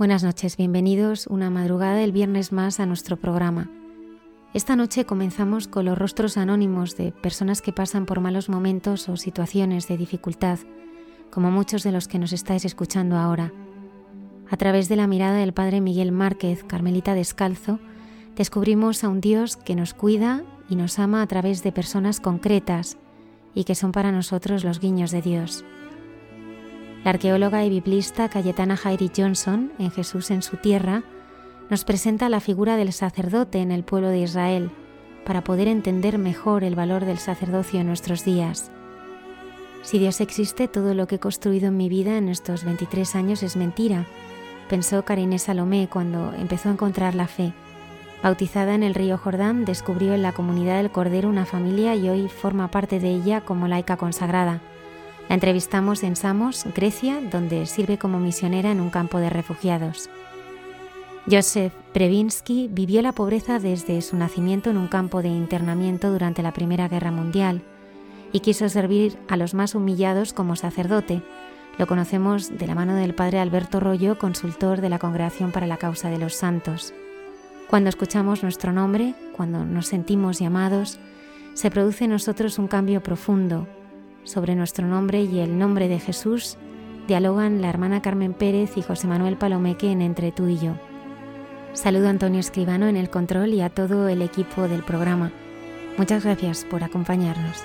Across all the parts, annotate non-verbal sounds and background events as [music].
Buenas noches, bienvenidos una madrugada del viernes más a nuestro programa. Esta noche comenzamos con los rostros anónimos de personas que pasan por malos momentos o situaciones de dificultad, como muchos de los que nos estáis escuchando ahora. A través de la mirada del Padre Miguel Márquez, Carmelita Descalzo, descubrimos a un Dios que nos cuida y nos ama a través de personas concretas y que son para nosotros los guiños de Dios. La arqueóloga y biblista Cayetana Jairi Johnson, en Jesús en su tierra, nos presenta la figura del sacerdote en el pueblo de Israel para poder entender mejor el valor del sacerdocio en nuestros días. Si Dios existe, todo lo que he construido en mi vida en estos 23 años es mentira, pensó Karine Salomé cuando empezó a encontrar la fe. Bautizada en el río Jordán, descubrió en la comunidad del Cordero una familia y hoy forma parte de ella como laica consagrada. La entrevistamos en Samos, Grecia, donde sirve como misionera en un campo de refugiados. Joseph Previnsky vivió la pobreza desde su nacimiento en un campo de internamiento durante la Primera Guerra Mundial y quiso servir a los más humillados como sacerdote. Lo conocemos de la mano del padre Alberto Rollo, consultor de la Congregación para la Causa de los Santos. Cuando escuchamos nuestro nombre, cuando nos sentimos llamados, se produce en nosotros un cambio profundo, sobre nuestro nombre y el nombre de Jesús dialogan la hermana Carmen Pérez y José Manuel Palomeque en Entre tú y yo. Saludo a Antonio Escribano en el control y a todo el equipo del programa. Muchas gracias por acompañarnos.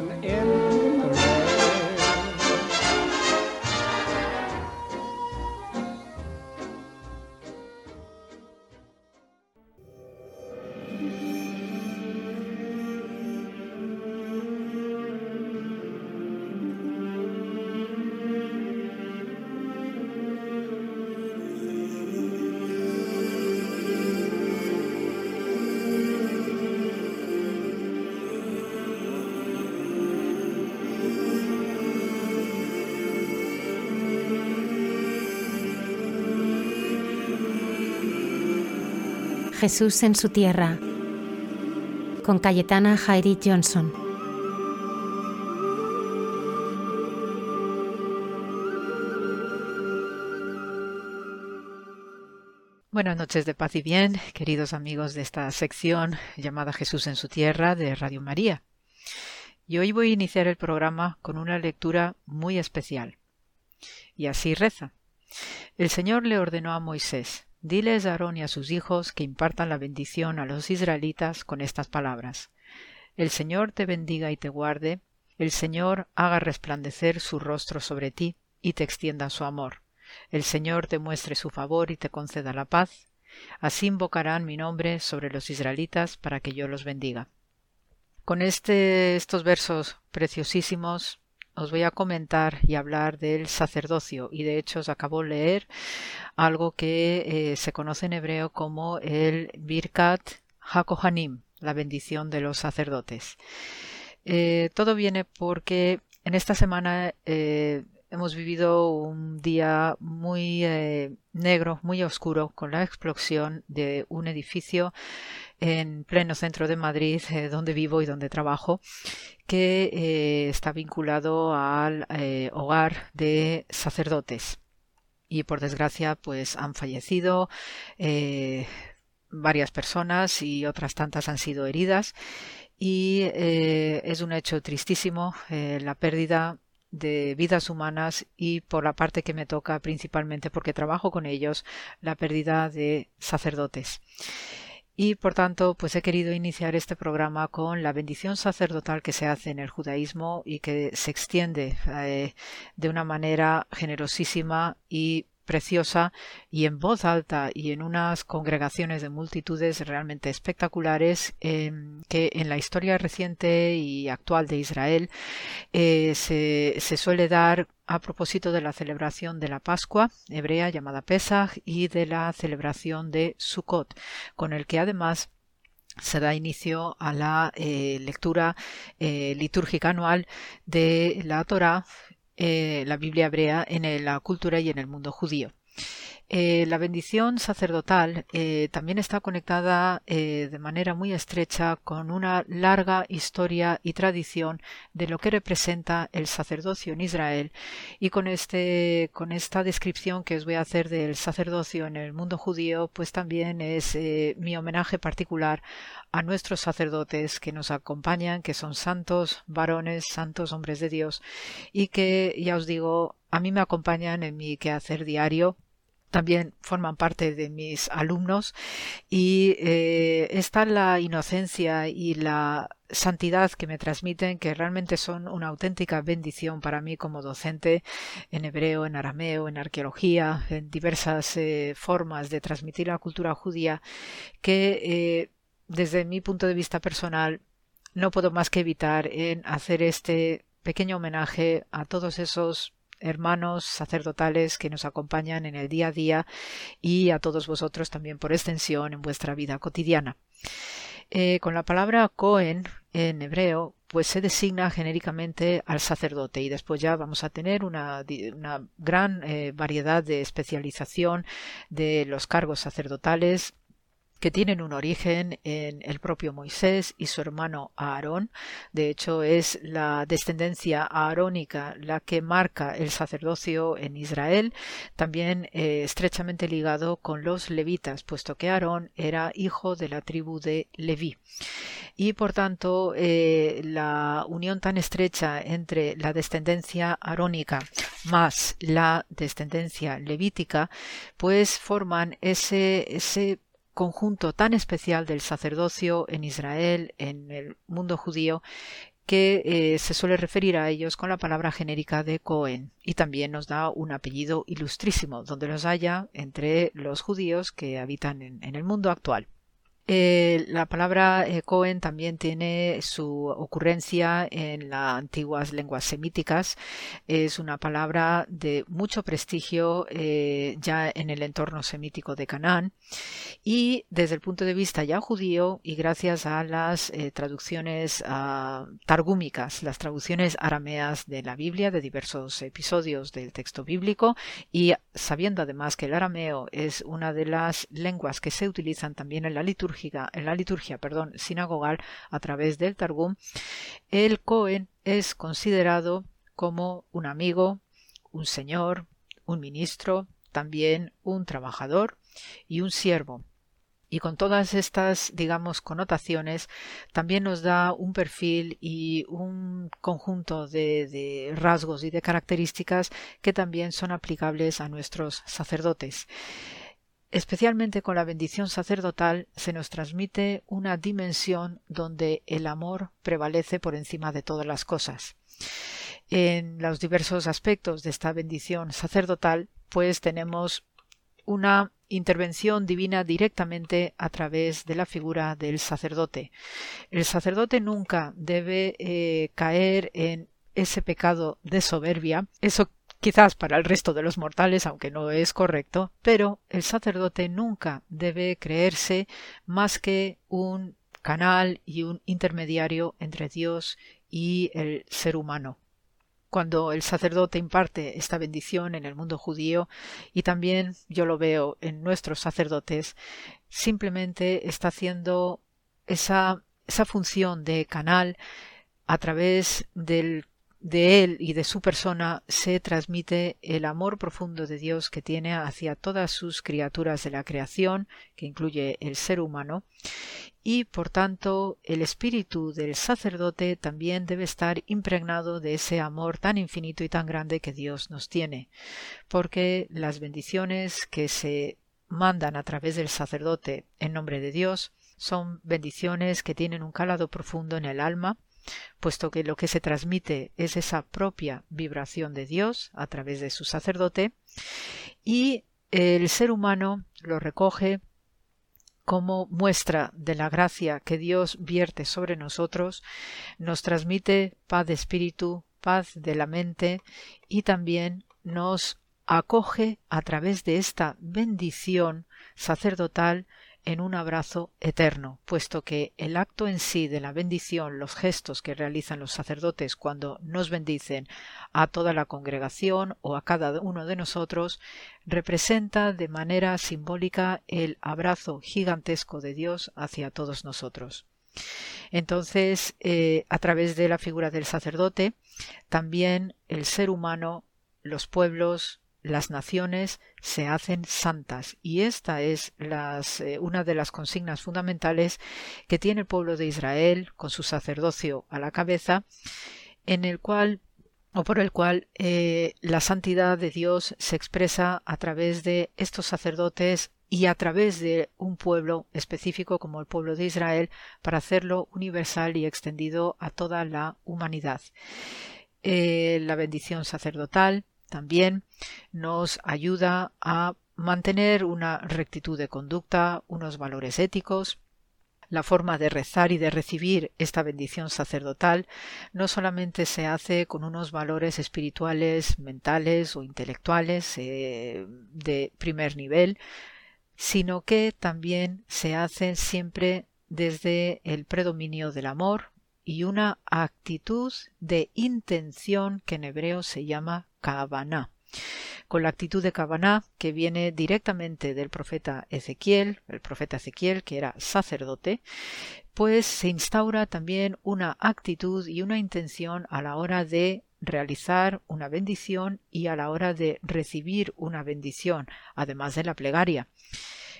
Jesús en su tierra, con Cayetana Jairi Johnson. Buenas noches de paz y bien, queridos amigos de esta sección llamada Jesús en su tierra de Radio María. Y hoy voy a iniciar el programa con una lectura muy especial. Y así reza. El Señor le ordenó a Moisés, diles a Aarón y a sus hijos que impartan la bendición a los israelitas con estas palabras. El Señor te bendiga y te guarde, el Señor haga resplandecer su rostro sobre ti y te extienda su amor el Señor te muestre su favor y te conceda la paz. Así invocarán mi nombre sobre los israelitas para que yo los bendiga. Con este, estos versos preciosísimos os voy a comentar y hablar del sacerdocio y de hecho os acabo de leer algo que eh, se conoce en hebreo como el Birkat Hakohanim, la bendición de los sacerdotes. Eh, todo viene porque en esta semana eh, hemos vivido un día muy eh, negro, muy oscuro, con la explosión de un edificio en pleno centro de Madrid, eh, donde vivo y donde trabajo, que eh, está vinculado al hogar de sacerdotes. Y por desgracia, pues han fallecido varias personas y otras tantas han sido heridas. Y es un hecho tristísimo la pérdida de vidas humanas y por la parte que me toca principalmente porque trabajo con ellos la pérdida de sacerdotes. Y por tanto, pues he querido iniciar este programa con la bendición sacerdotal que se hace en el judaísmo y que se extiende eh, de una manera generosísima y preciosa y en voz alta y en unas congregaciones de multitudes realmente espectaculares em, que en la historia reciente y actual de Israel eh, se, suele dar a propósito de la celebración de la Pascua hebrea llamada Pesach y de la celebración de Sukkot, con el que además se da inicio a la eh, lectura eh, litúrgica anual de la Torá eh, la Biblia hebrea en la cultura y en el mundo judío. Eh, la bendición sacerdotal eh, también está conectada de manera muy estrecha con una larga historia y tradición de lo que representa el sacerdocio en Israel. Y con este con esta descripción que os voy a hacer del sacerdocio en el mundo judío pues también es mi homenaje particular a nuestros sacerdotes que nos acompañan, que son santos varones, santos hombres de Dios, y que, ya os digo, a mí me acompañan en mi quehacer diario, también forman parte de mis alumnos y eh, está la inocencia y la santidad que me transmiten que realmente son una auténtica bendición para mí como docente en hebreo, en arameo, en arqueología, en diversas eh, formas de transmitir la cultura judía que eh, desde mi punto de vista personal, no puedo más que evitar en hacer este pequeño homenaje a todos esos hermanos sacerdotales que nos acompañan en el día a día y a todos vosotros también por extensión en vuestra vida cotidiana. Eh, con la palabra Cohen en hebreo, pues se designa genéricamente al sacerdote y después ya vamos a tener una, gran eh, variedad de especialización de los cargos sacerdotales que tienen un origen en el propio Moisés y su hermano Aarón. De hecho, es la descendencia aarónica la que marca el sacerdocio en Israel, también eh, estrechamente ligado con los levitas, puesto que Aarón era hijo de la tribu de Leví. Y por tanto, eh, la unión tan estrecha entre la descendencia arónica más la descendencia levítica, pues forman ese, ese conjunto tan especial del sacerdocio en Israel, en el mundo judío, que eh, se suele referir a ellos con la palabra genérica de Cohen y también nos da un apellido ilustrísimo donde los haya entre los judíos que habitan en, el mundo actual. Eh, la palabra eh, Cohen también tiene su ocurrencia en las antiguas lenguas semíticas. Es una palabra de mucho prestigio eh, ya en el entorno semítico de Canaán. Y desde el punto de vista ya judío, y gracias a las traducciones uh, targúmicas, las traducciones arameas de la Biblia, de diversos episodios del texto bíblico, y sabiendo además que el arameo es una de las lenguas que se utilizan también en la liturgia, en la liturgia perdón, sinagogal a través del Targum, el Cohen es considerado como un amigo, un señor, un ministro, también un trabajador y un siervo. Y con todas estas, digamos, connotaciones, también nos da un perfil y un conjunto de, de, rasgos y de características que también son aplicables a nuestros sacerdotes. Especialmente con la bendición sacerdotal se nos transmite una dimensión donde el amor prevalece por encima de todas las cosas. En los diversos aspectos de esta bendición sacerdotal, pues tenemos una intervención divina directamente a través de la figura del sacerdote. El sacerdote nunca debe eh, caer en ese pecado de soberbia, eso quizás para el resto de los mortales, aunque no es correcto, pero el sacerdote nunca debe creerse más que un canal y un intermediario entre Dios y el ser humano. Cuando el sacerdote imparte esta bendición en el mundo judío, y también yo lo veo en nuestros sacerdotes, simplemente está haciendo esa, esa función de canal a través del de él y de su persona se transmite el amor profundo de Dios que tiene hacia todas sus criaturas de la creación, que incluye el ser humano, y por tanto el espíritu del sacerdote también debe estar impregnado de ese amor tan infinito y tan grande que Dios nos tiene, porque las bendiciones que se mandan a través del sacerdote en nombre de Dios son bendiciones que tienen un calado profundo en el alma, puesto que lo que se transmite es esa propia vibración de Dios a través de su sacerdote, y el ser humano lo recoge como muestra de la gracia que Dios vierte sobre nosotros, nos transmite paz de espíritu, paz de la mente y también nos acoge a través de esta bendición sacerdotal en un abrazo eterno, puesto que el acto en sí de la bendición, los gestos que realizan los sacerdotes cuando nos bendicen a toda la congregación o a cada uno de nosotros, representa de manera simbólica el abrazo gigantesco de Dios hacia todos nosotros. Entonces, eh, a través de la figura del sacerdote, también el ser humano, los pueblos, las naciones se hacen santas y esta es eh, una de las consignas fundamentales que tiene el pueblo de Israel con su sacerdocio a la cabeza en el cual o por el cual eh, la santidad de Dios se expresa a través de estos sacerdotes y a través de un pueblo específico como el pueblo de Israel para hacerlo universal y extendido a toda la humanidad. Eh, la bendición sacerdotal también nos ayuda a mantener una rectitud de conducta, unos valores éticos, la forma de rezar y de recibir esta bendición sacerdotal no solamente se hace con unos valores espirituales, mentales o intelectuales eh, de primer nivel, sino que también se hace siempre desde el predominio del amor y una actitud de intención que en hebreo se llama Kavaná. Con la actitud de Kavaná que viene directamente del profeta Ezequiel, el profeta Ezequiel que era sacerdote, pues se instaura también una actitud y una intención a la hora de realizar una bendición y a la hora de recibir una bendición, además de la plegaria.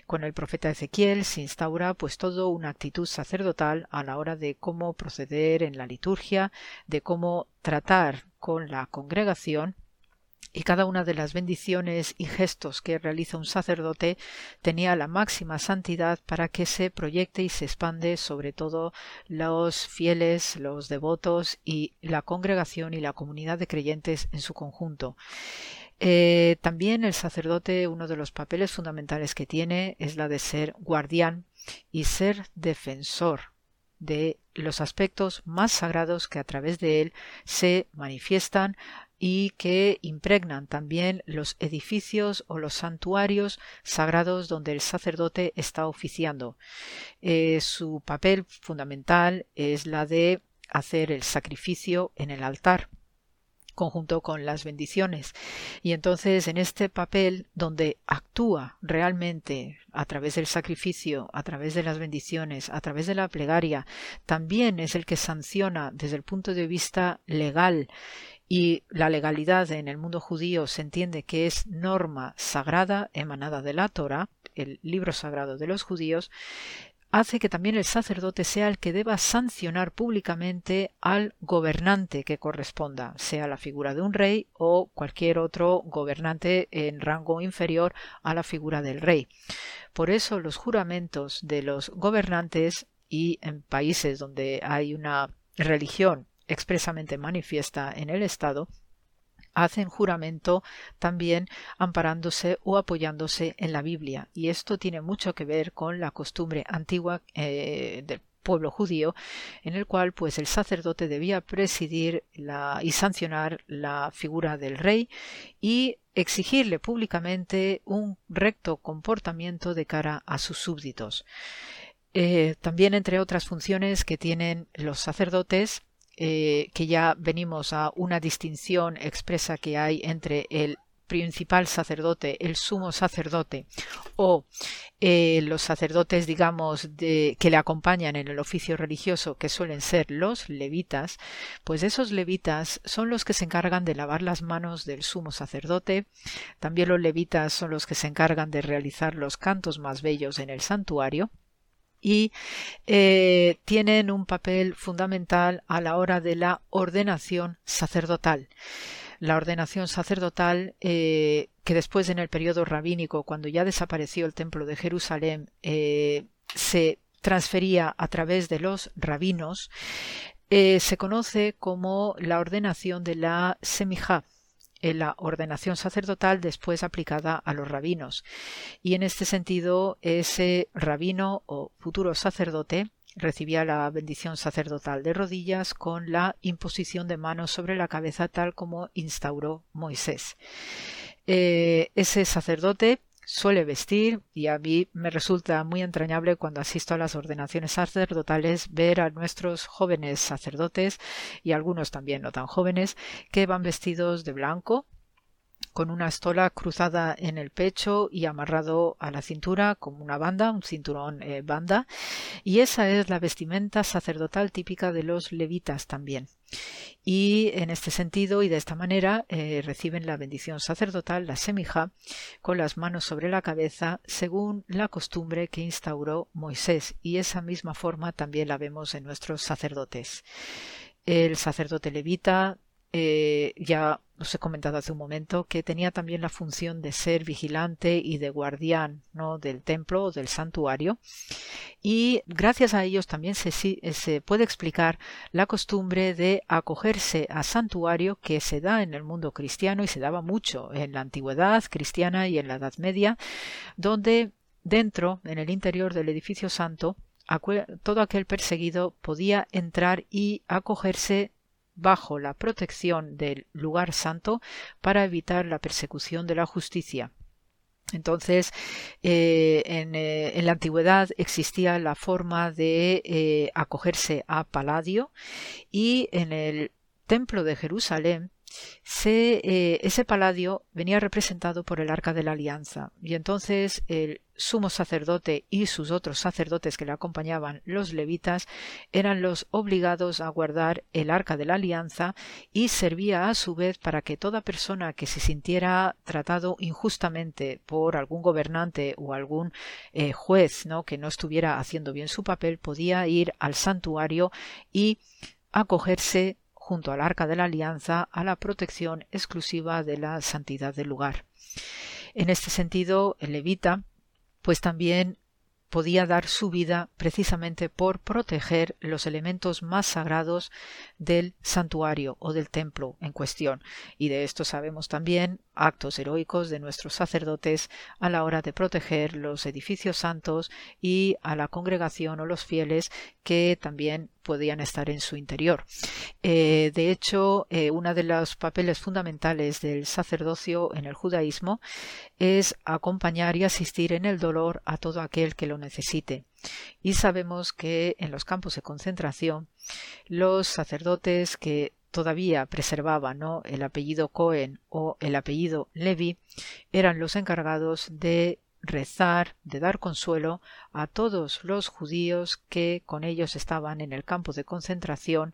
Con el profeta Ezequiel se instaura pues todo una actitud sacerdotal a la hora de cómo proceder en la liturgia, de cómo tratar con la congregación y cada una de las bendiciones y gestos que realiza un sacerdote tenía la máxima santidad para que se proyecte y se expande sobre todo los fieles, los devotos y la congregación y la comunidad de creyentes en su conjunto. Eh, también el sacerdote, uno de los papeles fundamentales que tiene es la de ser guardián y ser defensor de los aspectos más sagrados que a través de él se manifiestan y que impregnan también los edificios o los santuarios sagrados donde el sacerdote está oficiando. Eh, su papel fundamental es la de hacer el sacrificio en el altar conjunto con las bendiciones. Y entonces en este papel donde actúa realmente a través del sacrificio, a través de las bendiciones, a través de la plegaria, también es el que sanciona desde el punto de vista legal y la legalidad en el mundo judío se entiende que es norma sagrada emanada de la Torah, el libro sagrado de los judíos, hace que también el sacerdote sea el que deba sancionar públicamente al gobernante que corresponda, sea la figura de un rey o cualquier otro gobernante en rango inferior a la figura del rey. Por eso los juramentos de los gobernantes y en países donde hay una religión expresamente manifiesta en el Estado, hacen juramento también amparándose o apoyándose en la Biblia. Y esto tiene mucho que ver con la costumbre antigua eh, del pueblo judío, en el cual pues el sacerdote debía presidir y sancionar la figura del rey y exigirle públicamente un recto comportamiento de cara a sus súbditos. Eh, también entre otras funciones que tienen los sacerdotes eh, que ya venimos a una distinción expresa que hay entre el principal sacerdote, el sumo sacerdote o eh, los sacerdotes, digamos, de, que le acompañan en el oficio religioso, que suelen ser los levitas, pues esos levitas son los que se encargan de lavar las manos del sumo sacerdote. También los levitas son los que se encargan de realizar los cantos más bellos en el santuario y eh, tienen un papel fundamental a la hora de la ordenación sacerdotal. La ordenación sacerdotal, eh, que después en el periodo rabínico, cuando ya desapareció el templo de Jerusalén, eh, se transfería a través de los rabinos, se conoce como la ordenación de la semijá, en la ordenación sacerdotal después aplicada a los rabinos. Y en este sentido, ese rabino o futuro sacerdote recibía la bendición sacerdotal de rodillas con la imposición de manos sobre la cabeza tal como instauró Moisés. Eh, ese sacerdote suele vestir y a mí me resulta muy entrañable cuando asisto a las ordenaciones sacerdotales ver a nuestros jóvenes sacerdotes y algunos también no tan jóvenes que van vestidos de blanco con una estola cruzada en el pecho y amarrado a la cintura como una banda, un cinturón eh, banda, y esa es la vestimenta sacerdotal típica de los levitas también. Y en este sentido y de esta manera eh, reciben la bendición sacerdotal, la semija, con las manos sobre la cabeza, según la costumbre que instauró Moisés, y esa misma forma también la vemos en nuestros sacerdotes. El sacerdote levita eh, ya os he comentado hace un momento que tenía también la función de ser vigilante y de guardián ¿no? del templo o del santuario y gracias a ellos también se, se puede explicar la costumbre de acogerse a santuario que se da en el mundo cristiano y se daba mucho en la antigüedad cristiana y en la Edad Media donde dentro en el interior del edificio santo todo aquel perseguido podía entrar y acogerse bajo la protección del lugar santo para evitar la persecución de la justicia. Entonces, eh, eh, en, la antigüedad existía la forma de eh, acogerse a Paladio y en el templo de Jerusalén ese paladio venía representado por el arca de la alianza y entonces el sumo sacerdote y sus otros sacerdotes que le acompañaban, los levitas, eran los obligados a guardar el arca de la alianza y servía a su vez para que toda persona que se sintiera tratado injustamente por algún gobernante o algún eh, juez ¿no? que no estuviera haciendo bien su papel podía ir al santuario y acogerse junto al arca de la alianza a la protección exclusiva de la santidad del lugar. En este sentido, el levita pues también podía dar su vida precisamente por proteger los elementos más sagrados del santuario o del templo en cuestión. Y de esto sabemos también actos heroicos de nuestros sacerdotes a la hora de proteger los edificios santos y a la congregación o los fieles que también podían estar en su interior. Eh, de hecho, eh, uno de los papeles fundamentales del sacerdocio en el judaísmo es acompañar y asistir en el dolor a todo aquel que lo necesite. Y sabemos que en los campos de concentración los sacerdotes que todavía preservaban el apellido Cohen o el apellido Levi eran los encargados de rezar, de dar consuelo a todos los judíos que con ellos estaban en el campo de concentración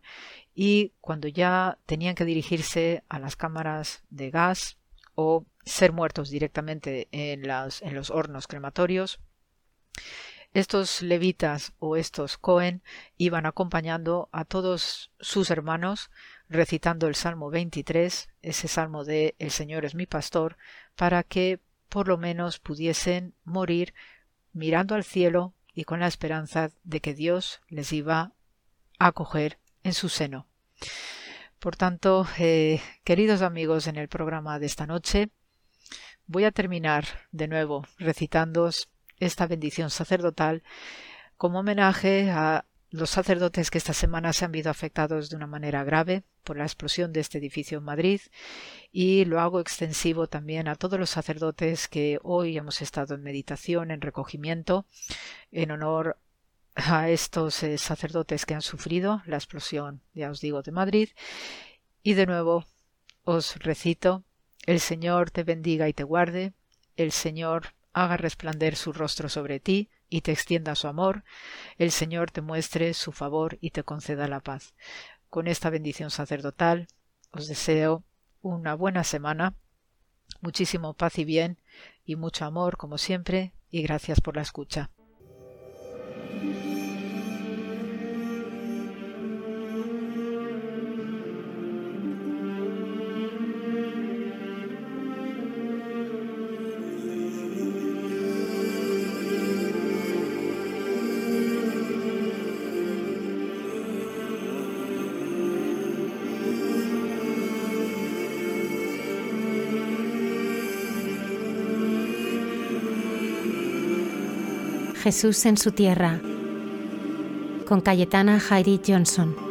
y cuando ya tenían que dirigirse a las cámaras de gas o ser muertos directamente en, en los hornos crematorios, estos levitas o estos Cohen iban acompañando a todos sus hermanos recitando el Salmo 23, ese salmo de El Señor es mi pastor, para que por lo menos pudiesen morir mirando al cielo y con la esperanza de que Dios les iba a acoger en su seno. Por tanto, eh, queridos amigos, en el programa de esta noche voy a terminar de nuevo recitando esta bendición sacerdotal como homenaje a los sacerdotes que esta semana se han visto afectados de una manera grave por la explosión de este edificio en Madrid y lo hago extensivo también a todos los sacerdotes que hoy hemos estado en meditación, en recogimiento, en honor a estos eh, sacerdotes que han sufrido la explosión, ya os digo, de Madrid. Y de nuevo os recito, el Señor te bendiga y te guarde, el Señor haga resplandecer su rostro sobre ti y te extienda su amor, el Señor te muestre su favor y te conceda la paz. Con esta bendición sacerdotal os deseo una buena semana, muchísimo paz y bien y mucho amor como siempre y gracias por la escucha. Jesús en su tierra, con Cayetana Jairi Johnson.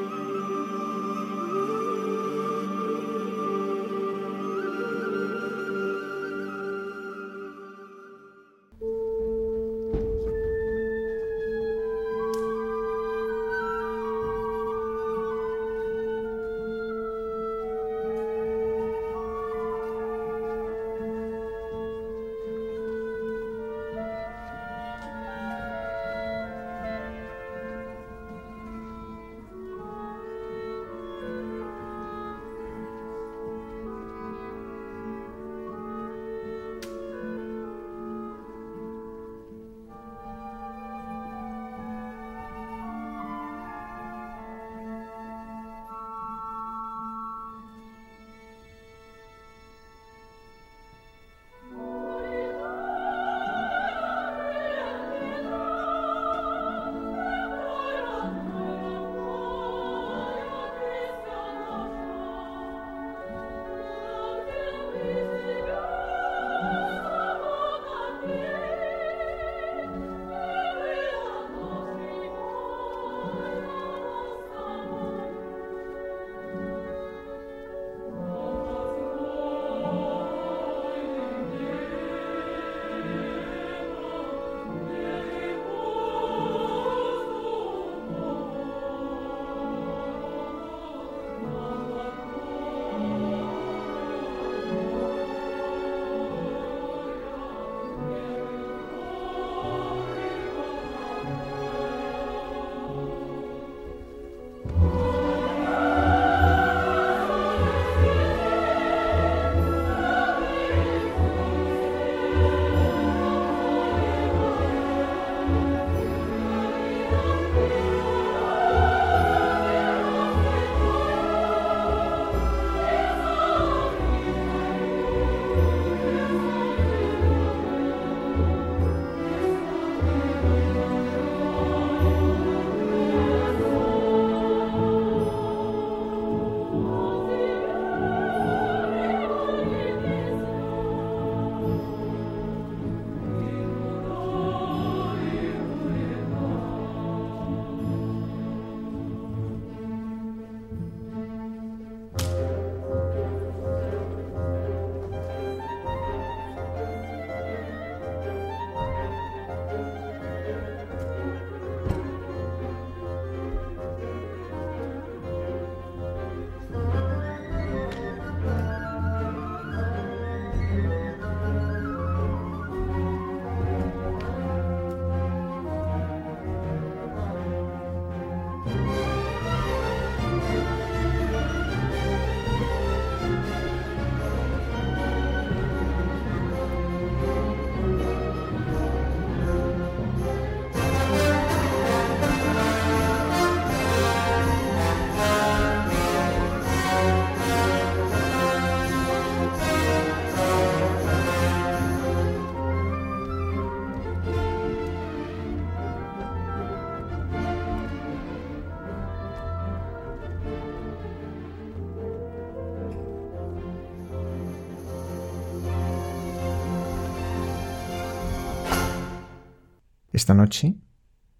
Esta noche,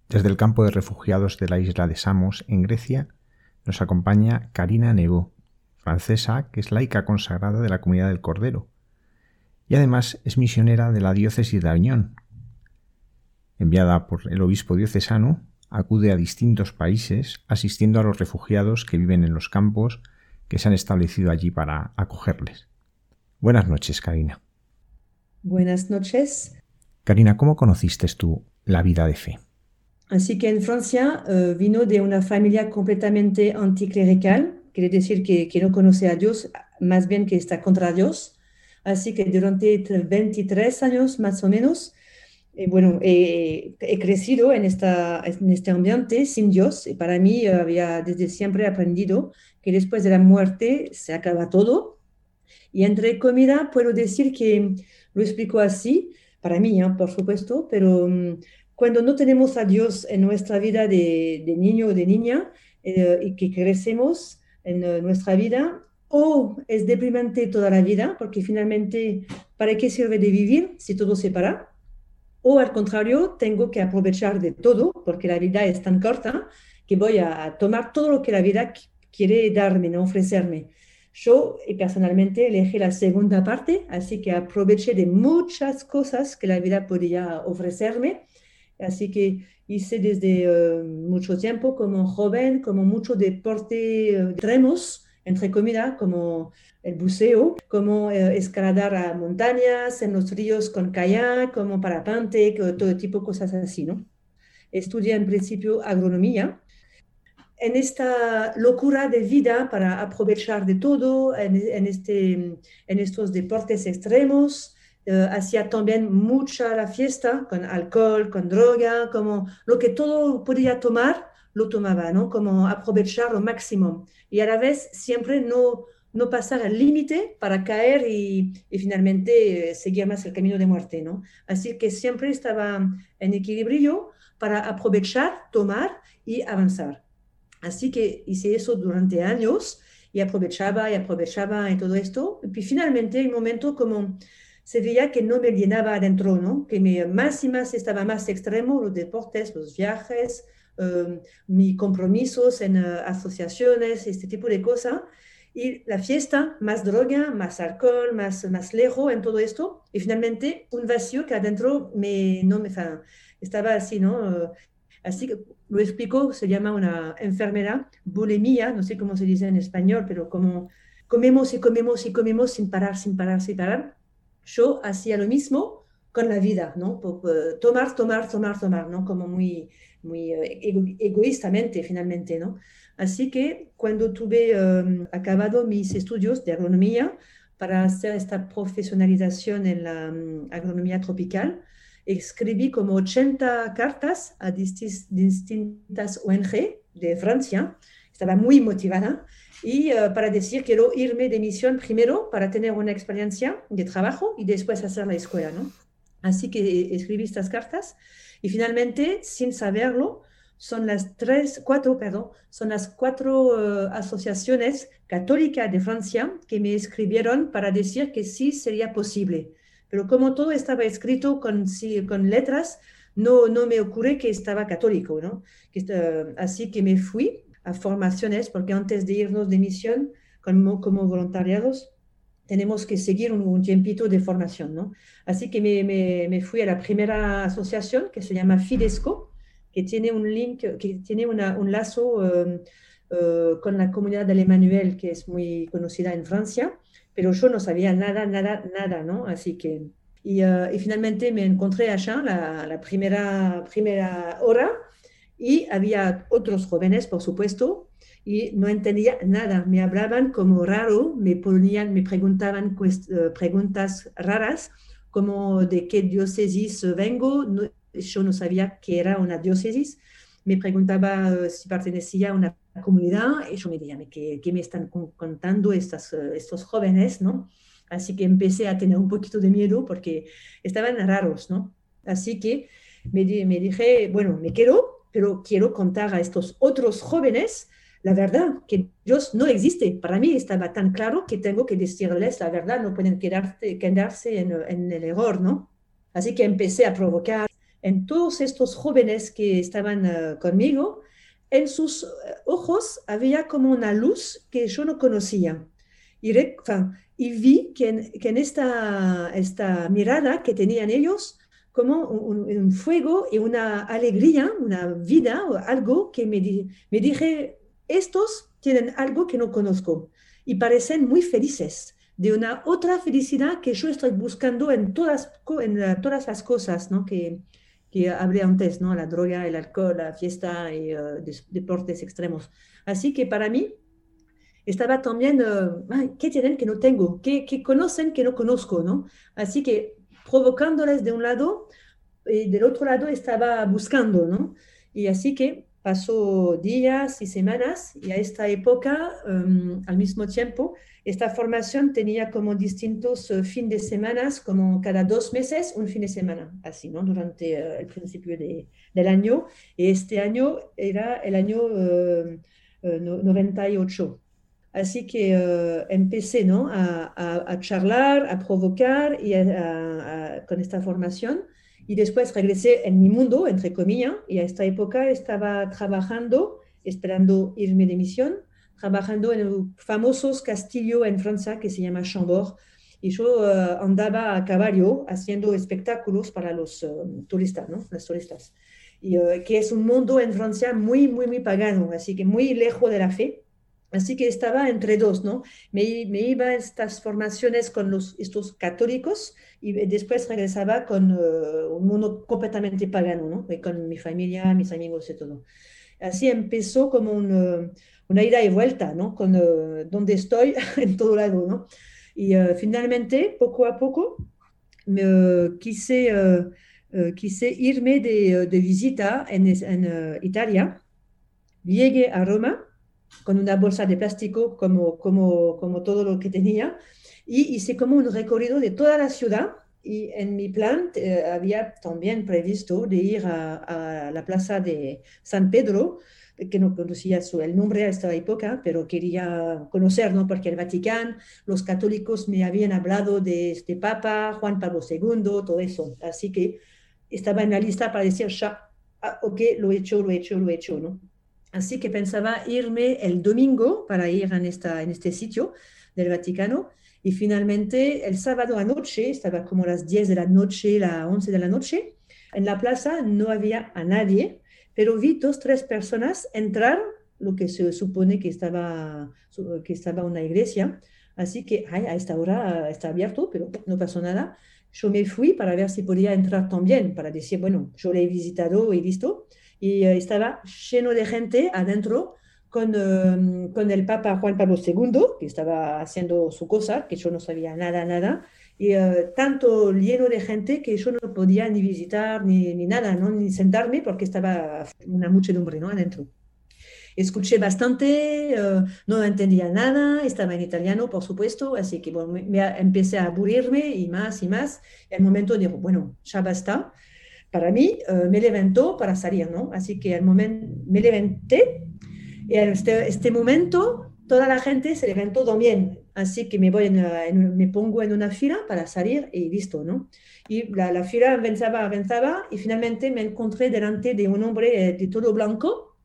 desde el campo de refugiados de la isla de Samos, en Grecia, nos acompaña Karina Nebo, francesa que es laica consagrada de la comunidad del Cordero, y además es misionera de la diócesis de Aviñón. Enviada por el obispo diocesano, acude a distintos países asistiendo a los refugiados que viven en los campos que se han establecido allí para acogerles. Buenas noches, Karina. Buenas noches. Karina, ¿cómo conociste tú la vida de fe? Así que en Francia uh, vino de una familia completamente anticlerical, quiere decir que, que, no conoce a Dios, más bien que está contra Dios. Así que durante 23 años más o menos, eh, bueno, eh, he crecido en, esta, en este ambiente sin Dios y para mí había desde siempre aprendido que después de la muerte se acaba todo. Y entre comida puedo decir que lo explico así, para mí, ¿eh? por supuesto, pero um, cuando no tenemos a Dios en nuestra vida de, de niño o de niña eh, y que crecemos en uh, nuestra vida, o es deprimente toda la vida, porque finalmente, ¿para qué sirve de vivir si todo se para? O al contrario, tengo que aprovechar de todo, porque la vida es tan corta que voy a tomar todo lo que la vida quiere darme, no ofrecerme. Yo personalmente elegí la segunda parte, así que aproveché de muchas cosas que la vida podía ofrecerme Así que hice desde uh, mucho tiempo como joven, como mucho deporte extremos, entre comillas, como el buceo, como uh, escaladar a montañas, en los ríos con kayak, como parapente, todo tipo de cosas así, ¿no? Estudié en principio agronomía. En esta locura de vida para aprovechar de todo, en, este, en estos deportes extremos, eh, hacía también mucha la fiesta con alcohol, con droga, como lo que todo podía tomar, lo tomaba, ¿no? Como aprovechar lo máximo. Y a la vez siempre no, no pasar el límite para caer y, y, finalmente eh, seguir más el camino de muerte, ¿no? Así que siempre estaba en equilibrio para aprovechar, tomar y avanzar. Así que hice eso durante años y aprovechaba y aprovechaba y todo esto. Y finalmente, el momento como se veía que no me llenaba adentro, ¿no? que me, más y más estaba más extremo, los deportes, los viajes, um, mis compromisos en uh, asociaciones, este tipo de cosas. Y la fiesta, más droga, más alcohol, más, más lejos en todo esto. Y finalmente un vacío que adentro me, no me, estaba así, ¿no? Así que lo explico, se llama una enfermedad, bulimia, no sé cómo se dice en español, pero como comemos y comemos y comemos sin parar, sin parar, sin parar yo hacía lo mismo con la vida, ¿no? Tomar, tomar, tomar, tomar, ¿no? Como muy, muy eh, egoístamente finalmente, ¿no? Así que cuando tuve um, acabado mis estudios de agronomía para hacer esta profesionalización en la um, agronomía tropical, escribí como 80 cartas a distintas ONG de Francia. Estaba muy motivada y uh, para decir quiero irme de misión primero para tener una experiencia de trabajo y después hacer la escuela, ¿no? Así que escribí estas cartas y finalmente, sin saberlo, son las tres, cuatro, perdón, son las cuatro uh, asociaciones católicas de Francia que me escribieron para decir que sí sería posible. Pero como todo estaba escrito con, con letras, no, no me ocurre que estaba católico, ¿no? Que, uh, así que me fui formaciones, porque antes de irnos de misión como, como voluntariados, tenemos que seguir un, un, tiempito de formación, ¿no? Así que me, me, me, fui a la primera asociación que se llama Fidesco, que tiene un link, que tiene una, un lazo uh, uh, con la comunidad de Emmanuel, que es muy conocida en Francia, pero yo no sabía nada, nada, nada, ¿no? Así que, y, uh, y finalmente me encontré allá la, la primera, primera hora y había otros jóvenes, por supuesto, y no entendía nada. Me hablaban como raro, me ponían, me preguntaban uh, preguntas raras, como de qué diócesis vengo. Yo no sabía que era una diócesis. Me preguntaba uh, si pertenecía a una comunidad y yo me decía, ¿qué, qué me están contando uh, estos jóvenes? ¿no? Así que empecé a tener un poquito de miedo porque estaban raros, ¿no? Así que me, me dije, bueno, me quedo pero quiero contar a estos otros jóvenes la verdad, que Dios no existe. Para mí estaba tan claro que tengo que decirles la verdad, no pueden quedarse, quedarse en, el error, ¿no? Así que empecé a provocar, en todos estos jóvenes que estaban eh, conmigo, en sus eh, ojos había como una luz que yo no conocía. Y, y vi que en, que en esta, esta mirada que tenían ellos, como un, fuego y una alegría, una vida o algo que me, me dije, estos tienen algo que no conozco y parecen muy felices, de una otra felicidad que yo estoy buscando en todas, en todas las cosas ¿no? que, que hablé antes, ¿no? la droga, el alcohol, la fiesta y uh, deportes extremos. Así que para mí estaba también, uh, ¿qué tienen que no tengo? ¿Qué, ¿Qué, conocen que no conozco? ¿no? Así que provocándoles de un lado y del otro lado estaba buscando. ¿no? Y así que pasó días y semanas y a esta época, um, al mismo tiempo, esta formación tenía como distintos uh, fines de semana, como cada dos meses, un fin de semana, así, ¿no? Durante uh, el principio de, del año. Y este año era el año uh, 98. Así que empecé, ¿no? A, a, a, charlar, a provocar y a, con esta formación. Y después regresé en mi mundo, entre comillas, y a esta época estaba trabajando, esperando irme de misión, trabajando en el famoso castillo en Francia que se llama Chambord. Y yo uh, andaba a caballo haciendo espectáculos para los uh, turistas, ¿no? Los turistas. Y uh, que es un mundo en Francia muy, muy, muy pagano, así que muy lejos de la fe. Así que estaba entre dos, ¿no? Me, me iba a estas formaciones con los, estos católicos y después regresaba con uh, un mundo completamente pagano, ¿no? Y con mi familia, mis amigos y todo. Así empezó como un, uh, una ida y vuelta, ¿no? Con uh, donde estoy [laughs] en todo lado, ¿no? Y finalmente, poco a poco, me quise, quise irme de, de visita en, en Italia. Llegué a Roma con una bolsa de plástico como, como, como todo lo que tenía y hice como un recorrido de toda la ciudad y en mi plan eh, había también previsto de ir a, a, la plaza de San Pedro, que no conocía su, el nombre a esta época, pero quería conocer, ¿no? Porque el Vaticano, los católicos me habían hablado de este Papa, Juan Pablo II, todo eso. Así que estaba en la lista para decir, ya, ah, ok, lo he hecho, lo he hecho, lo he hecho, ¿no? Así que pensaba irme el domingo para ir en, esta, en este sitio del Vaticano. Y finalmente, el sábado anoche, estaba como las 10 de la noche, las 11 de la noche, en la plaza no había a nadie, pero vi dos, tres personas entrar, lo que se supone que estaba, que estaba una iglesia. Así que ay, a esta hora está abierto, pero no pasó nada. Yo me fui para ver si podía entrar también, para decir, bueno, yo le he visitado y visto y estaba lleno de gente adentro con, uh, con, el Papa Juan Pablo II, que estaba haciendo su cosa, que yo no sabía nada, nada, y uh, tanto lleno de gente que yo no podía ni visitar ni, ni nada, ¿no? ni sentarme porque estaba una muchedumbre ¿no? adentro. Escuché bastante, no entendía nada, estaba en italiano, por supuesto, así que bueno, me, empecé a aburrirme y más y más. Y al momento digo, bueno, ya basta, para mí uh, me levantó para salir, ¿no? Así que al momento me levanté y en este, este, momento toda la gente se levantó también. Así que me, voy en, me pongo en una fila para salir y listo, ¿no? Y la, la, fila avanzaba, avanzaba y finalmente me encontré delante de un hombre eh, de todo blanco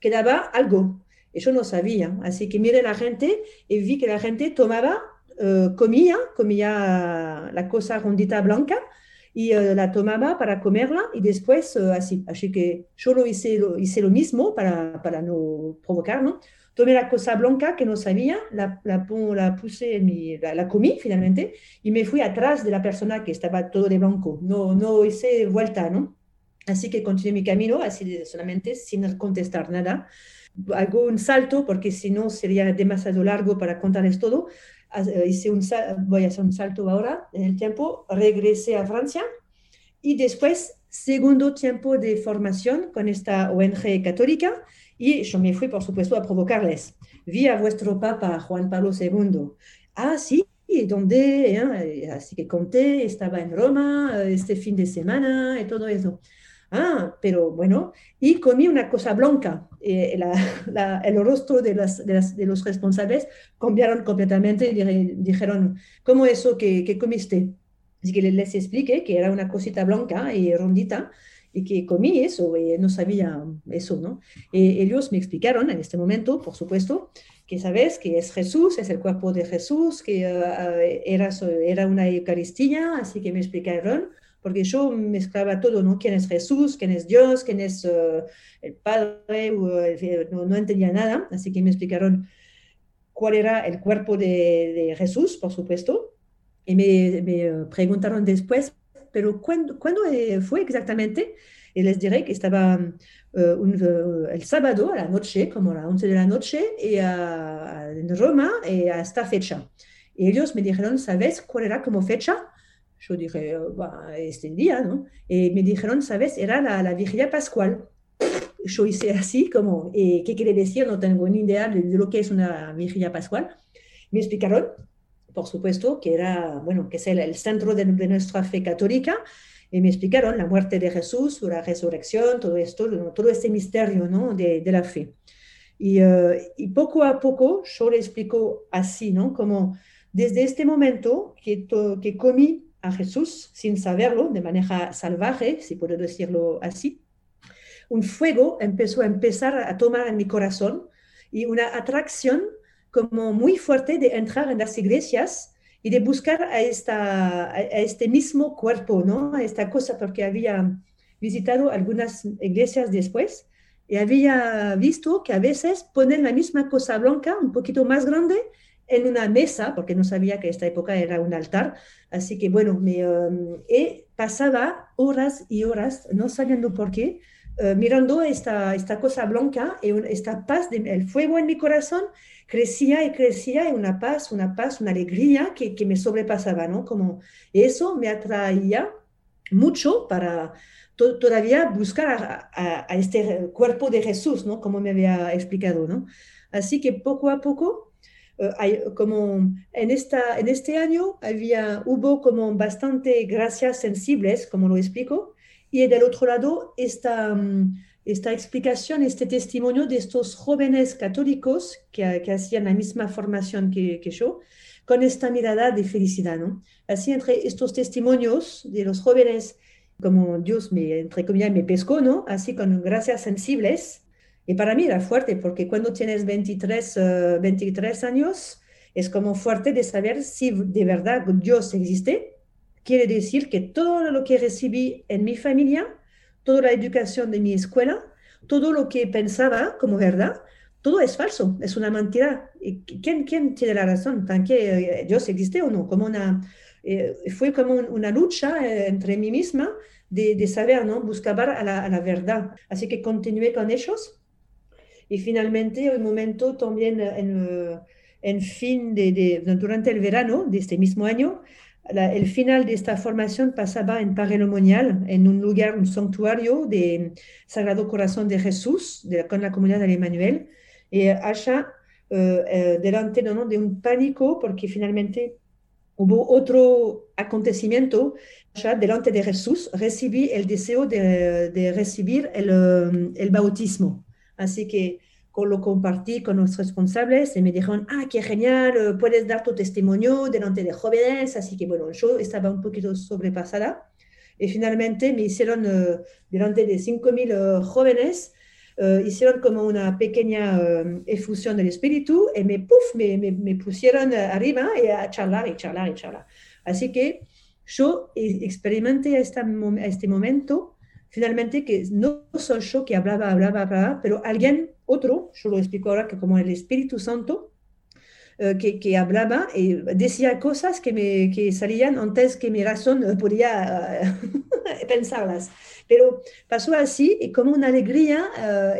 que daba algo. Y yo no sabía. Así que miré a la gente y vi que la gente tomaba, uh, comía, comía la cosa rondita blanca y uh, la tomaba para comerla y después uh, así. Así que yo lo hice lo, hice lo mismo para, para no provocar, ¿no? Tomé la cosa blanca que no sabía, la, la, la puse en mi, la, la, comí finalmente y me fui atrás de la persona que estaba todo de blanco. No, no hice vuelta, ¿no? Así que continué mi camino, así solamente, sin contestar nada. Hago un salto porque si no sería demasiado largo para contarles todo hice un, voy a hacer un salto ahora en el tiempo, regresé a Francia y después segundo tiempo de formación con esta ONG católica y yo me fui, por supuesto, a provocarles. Vi a vuestro Papa, Juan Pablo II. Ah, sí, ¿dónde? ¿Eh? Así que conté, estaba en Roma este fin de semana y todo eso. Ah, pero bueno, y comí una cosa blanca. Eh, el rostro de, los responsables cambiaron completamente y dijeron, ¿cómo eso que, comiste? Así que les expliqué que era una cosita blanca y rondita y que comí eso y no sabía eso, ¿no? Y ellos me explicaron en este momento, por supuesto, que sabes que es Jesús, es el cuerpo de Jesús, que uh, era, era una Eucaristía, así que me explicaron, porque yo mezclaba todo, ¿no? ¿Quién es Jesús? ¿Quién es Dios? ¿Quién es uh, el Padre? no, no, entendía nada, así que me explicaron cuál era el cuerpo de, de Jesús, por supuesto, y me, me preguntaron después pero ¿cuándo, ¿cuándo, eh, fue exactamente? Y les diré que estaba uh, un, el sábado a la noche, como a las 11 de la noche, y a, en Roma y a esta fecha. Y ellos me dijeron, ¿sabes cuál era como fecha? Yo dije, bah, este día, ¿no? Y me dijeron, ¿sabes? Era la, la vigilia pascual. Yo hice así, como, ¿qué quiere decir? No tengo ni idea de, de lo que es una vigilia pascual. Me explicaron por supuesto, que era, bueno, que es el, el centro de, de, nuestra fe católica, y me explicaron la muerte de Jesús, la resurrección, todo esto, todo este misterio ¿no? de, de la fe. Y, uh, y, poco a poco yo le explico así, ¿no? Como desde este momento que, que comí a Jesús sin saberlo, de manera salvaje, si puedo decirlo así, un fuego empezó a empezar a tomar en mi corazón y una atracción como muy fuerte de entrar en las iglesias y de buscar a, esta, a este mismo cuerpo, ¿no? A esta cosa, porque había visitado algunas iglesias después y había visto que a veces ponen la misma cosa blanca, un poquito más grande, en una mesa, porque no sabía que esta época era un altar. Así que bueno, me um, y pasaba horas y horas, no sabiendo por qué, uh, mirando esta, esta cosa blanca y esta paz, del el fuego en mi corazón crecía y crecía y una paz, una paz, una alegría que, que me sobrepasaba, ¿no? Como eso me atraía mucho para to todavía buscar a, a, a, este cuerpo de Jesús, ¿no? Como me había explicado, ¿no? Así que poco a poco, hay, como en, esta, en este año había, hubo como bastante gracias sensibles, como lo explico, y del otro lado, esta... Um, esta explicación, este testimonio de estos jóvenes católicos que, que hacían la misma formación que, que, yo, con esta mirada de felicidad. ¿no? Así, entre estos testimonios de los jóvenes, como Dios me, entre comillas, me pescó, ¿no? así con gracias sensibles, y para mí era fuerte, porque cuando tienes 23, uh, 23 años, es como fuerte de saber si de verdad Dios existe. Quiere decir que todo lo que recibí en mi familia, toda la educación de mi escuela, todo lo que pensaba como verdad, todo es falso, es una mentira. ¿Quién, quién tiene la razón? ¿Tan que eh, Dios existe o no? Como una, eh, fue como un, una lucha eh, entre mí misma de, de saber, ¿no? Buscar a la, a la, verdad. Así que continué con ellos. Y finalmente, un momento también en, en fin de, durante el verano de este mismo año, la, el final de esta formación pasaba en Parenomonial, en un lugar, un santuario de Sagrado Corazón de Jesús, de, con la comunidad de Emmanuel, y allá, uh, delante de un pánico, porque finalmente hubo otro acontecimiento, allá delante de Jesús, recibí el deseo de, recibir el bautismo. Así que lo compartí con los responsables y me dijeron, ah, qué genial, eh, puedes dar tu testimonio delante de jóvenes. Así que bueno, yo estaba un poquito sobrepasada y finalmente me hicieron uh, delante de 5.000 uh, jóvenes, hicieron como una pequeña efusión del espíritu y me, puff, me, me, me pusieron arriba y a charlar y charlar y charlar. Así que yo experimenté a, esta, a este momento finalmente que no soy yo que hablaba, hablaba, hablaba, pero alguien otro, yo lo explico ahora, que como el Espíritu Santo, eh, que, hablaba y decía cosas que, me, que salían antes que mi razón podía uh, [laughs] pensarlas. Pero pasó así y como una alegría,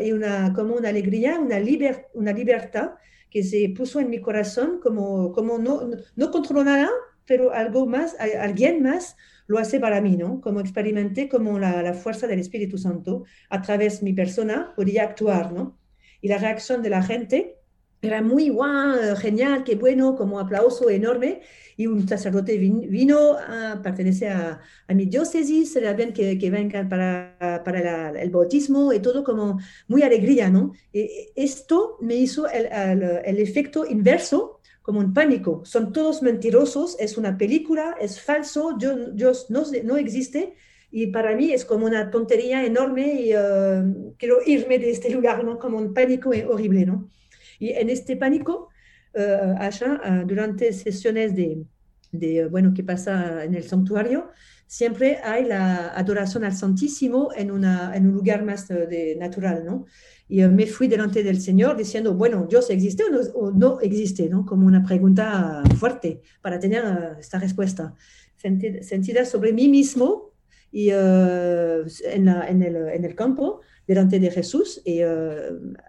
y una, como una alegría, una, liber, una libertad que se puso en mi corazón, como, como no, no, no controlo nada, pero algo más, alguien más lo hace para mí, ¿no? Como experimenté como la, fuerza del Espíritu Santo a través de mi persona podía actuar, ¿no? Y la reacción de la gente era muy guau, genial, qué bueno, como aplauso enorme. Y un sacerdote vino a pertenecer a, a mi diócesis, era bien que, que vengan para, el bautismo y todo como muy alegría, ¿no? Y esto me hizo el efecto inverso como un pánico. Son todos mentirosos, es una película, es falso, Dios, no, no existe. Y para mí es como una tontería enorme y eh, quiero irme de este lugar, ¿no? Como un pánico horrible, ¿no? Y en este pánico, uh, allá, durante sesiones de, de, bueno, que pasa en el santuario, siempre hay la adoración al Santísimo en, un lugar más de, natural, ¿no? Y me fui delante del Señor diciendo, bueno, ¿Dios existe o no, existe? ¿no? Como una pregunta fuerte para tener esta respuesta. Sentida sobre mí mismo y en, en, el, en, el, campo delante de Jesús. Y,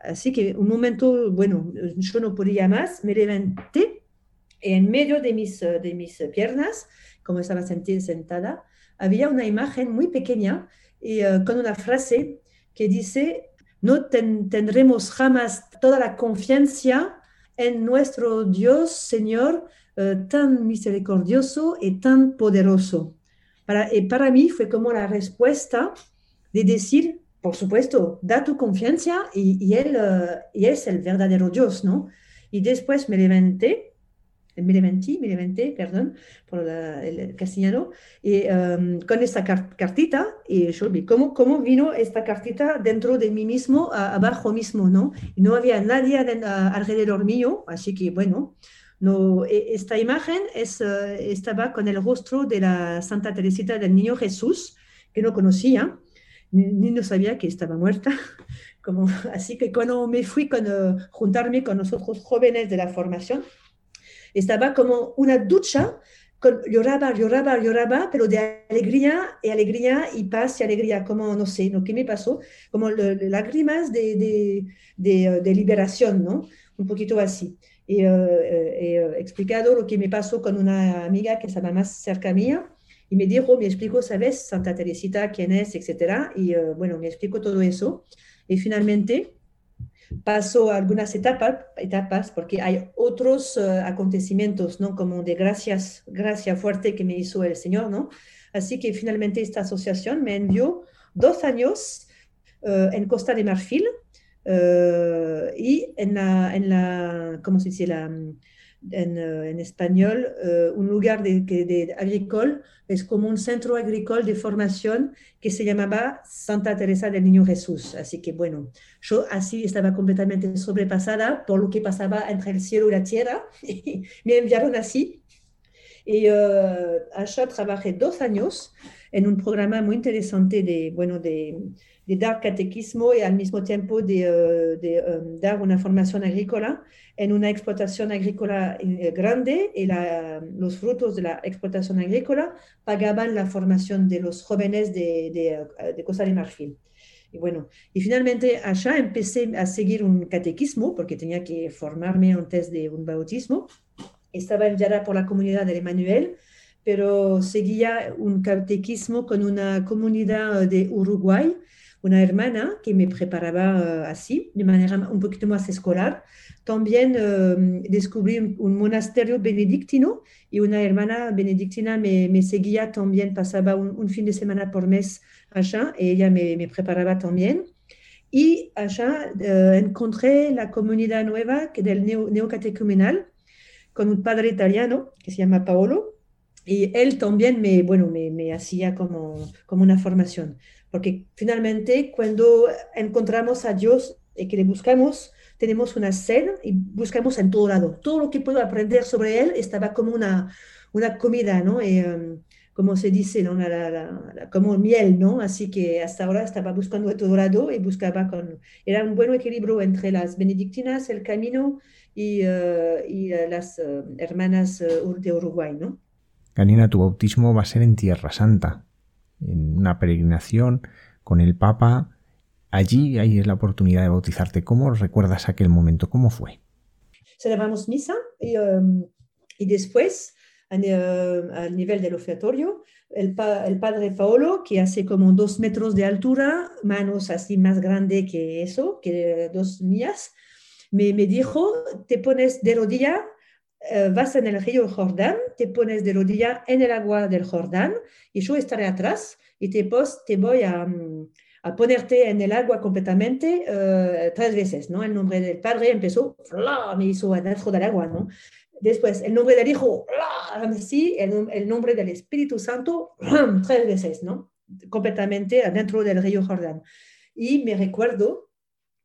así que un momento, bueno, yo no podía más, me levanté y en medio de mis, de mis piernas, como estaba sentada, había una imagen muy pequeña y con una frase que dice, no tendremos jamás toda la confianza en nuestro Dios, Señor, eh, tan misericordioso y tan poderoso. Para, para mí fue como la respuesta de decir, por supuesto, da tu confianza y, él, eh, y es el verdadero Dios, ¿no? Y después me levanté me levanté, me levanté, perdón, por el castellano, y um, con esta cartita, y yo vi cómo, cómo vino esta cartita dentro de mí mismo, abajo mismo, ¿no? No había nadie alrededor mío, así que bueno, no, e, esta imagen es, eh, estaba con el rostro de la Santa Teresita del Niño Jesús, que no conocía, ni, no sabía que estaba muerta. [laughs] Así que cuando me fui con, uh, juntarme con nosotros jóvenes de la formación, estaba como una ducha, con, lloraba, lloraba, lloraba, pero de alegría y alegría y paz y alegría, como no sé, lo que me pasó, como lágrimas de, de, de, de, liberación, ¿no? Un poquito así. Y eh, eh, he explicado lo que me pasó con una amiga que estaba más cerca mía y me dijo, me explicó, ¿sabes? Santa Teresita, quién es, etcétera. Y uh, bueno, me explicó todo eso. Y finalmente, paso algunas etapas, porque hay otros uh, acontecimientos, ¿no? Como de gracias, gracia fuerte que me hizo el Señor, ¿no? Así que finalmente esta asociación me envió dos años uh, en Costa de Marfil uh, y en la, en la, ¿cómo se dice? La, en, uh, en español, uh, un lugar de, de, es como un centro agrícola de formación que se llamaba Santa Teresa del Niño Jesús. Así que bueno, yo así estaba completamente sobrepasada por lo que pasaba entre el cielo y la tierra. [laughs] me enviaron así. Y uh, allá trabajé dos años en un programa muy interesante de, bueno, de, de dar catequismo y al mismo tiempo de, uh, de um, dar una formación agrícola en una explotación agrícola eh, grande y la, los frutos de la explotación agrícola pagaban la formación de los jóvenes de, de, de Costa de Marfil. Y bueno, y finalmente allá empecé a seguir un catequismo porque tenía que formarme antes de un bautismo. Estaba enviada por la comunidad de Emanuel, pero seguía un catequismo con una comunidad de Uruguay, una hermana que me preparaba uh, así, de manera un poquito más escolar. También uh, descubrí un, monasterio benedictino y una hermana benedictina me, me seguía también, pasaba un, fin de semana por mes allá y ella me, me preparaba también. Y allá uh, encontré la comunidad nueva que del neo, neocatecumenal con un padre italiano que se llama Paolo y él también me, bueno, me, me hacía como, como una formación porque finalmente cuando encontramos a Dios y que le buscamos, tenemos una sed y buscamos en todo lado. Todo lo que puedo aprender sobre Él estaba como una, una comida, ¿no? Y, um, como se dice, ¿no? La, la, la, como miel, ¿no? Así que hasta ahora estaba buscando de todo lado y buscaba con... Era un buen equilibrio entre las benedictinas, el camino y, uh, y uh, las uh, hermanas de Uruguay, ¿no? Ganina, tu bautismo va a ser en Tierra Santa en una peregrinación con el Papa. Allí ahí es la oportunidad de bautizarte. ¿Cómo recuerdas aquel momento? ¿Cómo fue? Celebramos misa y, um, y después, al uh, nivel del ofertorio, el, pa el, padre Paolo, que hace como dos metros de altura, manos así más grandes que eso, que dos mías, me, me dijo, te pones de rodilla eh, vas en el río Jordán, te pones de rodilla en el agua del Jordán y yo estaré atrás y te, pos, te voy a, mm, a, ponerte en el agua completamente uh, tres veces, ¿no? El nombre del Padre empezó, me hizo adentro del agua, ¿no? Después, el nombre del Hijo, sí, el, el nombre del Espíritu Santo, tres veces, ¿no? Completamente adentro del río Jordán. Y me recuerdo,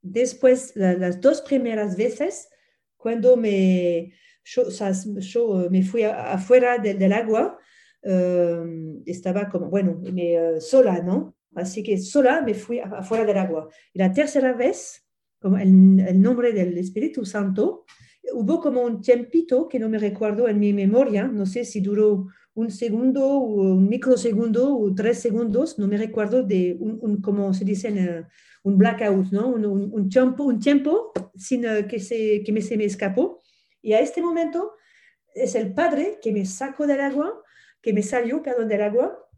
después, las dos primeras veces, cuando me, yo, me fui afuera del, agua, eh, estaba como, bueno, me, sola, ¿no? Así que sola me fui afuera del agua. Y la tercera vez, como el, el nombre del Espíritu Santo, hubo como un tiempito que no me recuerdo en mi memoria, no sé si duró un segundo o un microsegundo o tres segundos, no me recuerdo de un, un como se dice, uh, un blackout, ¿no? Un, un, tiempo, un tiempo sin uh, que, se, que me, se me escapó. Y a este momento es el Padre que me sacó del agua, que me salió, perdón, del agua,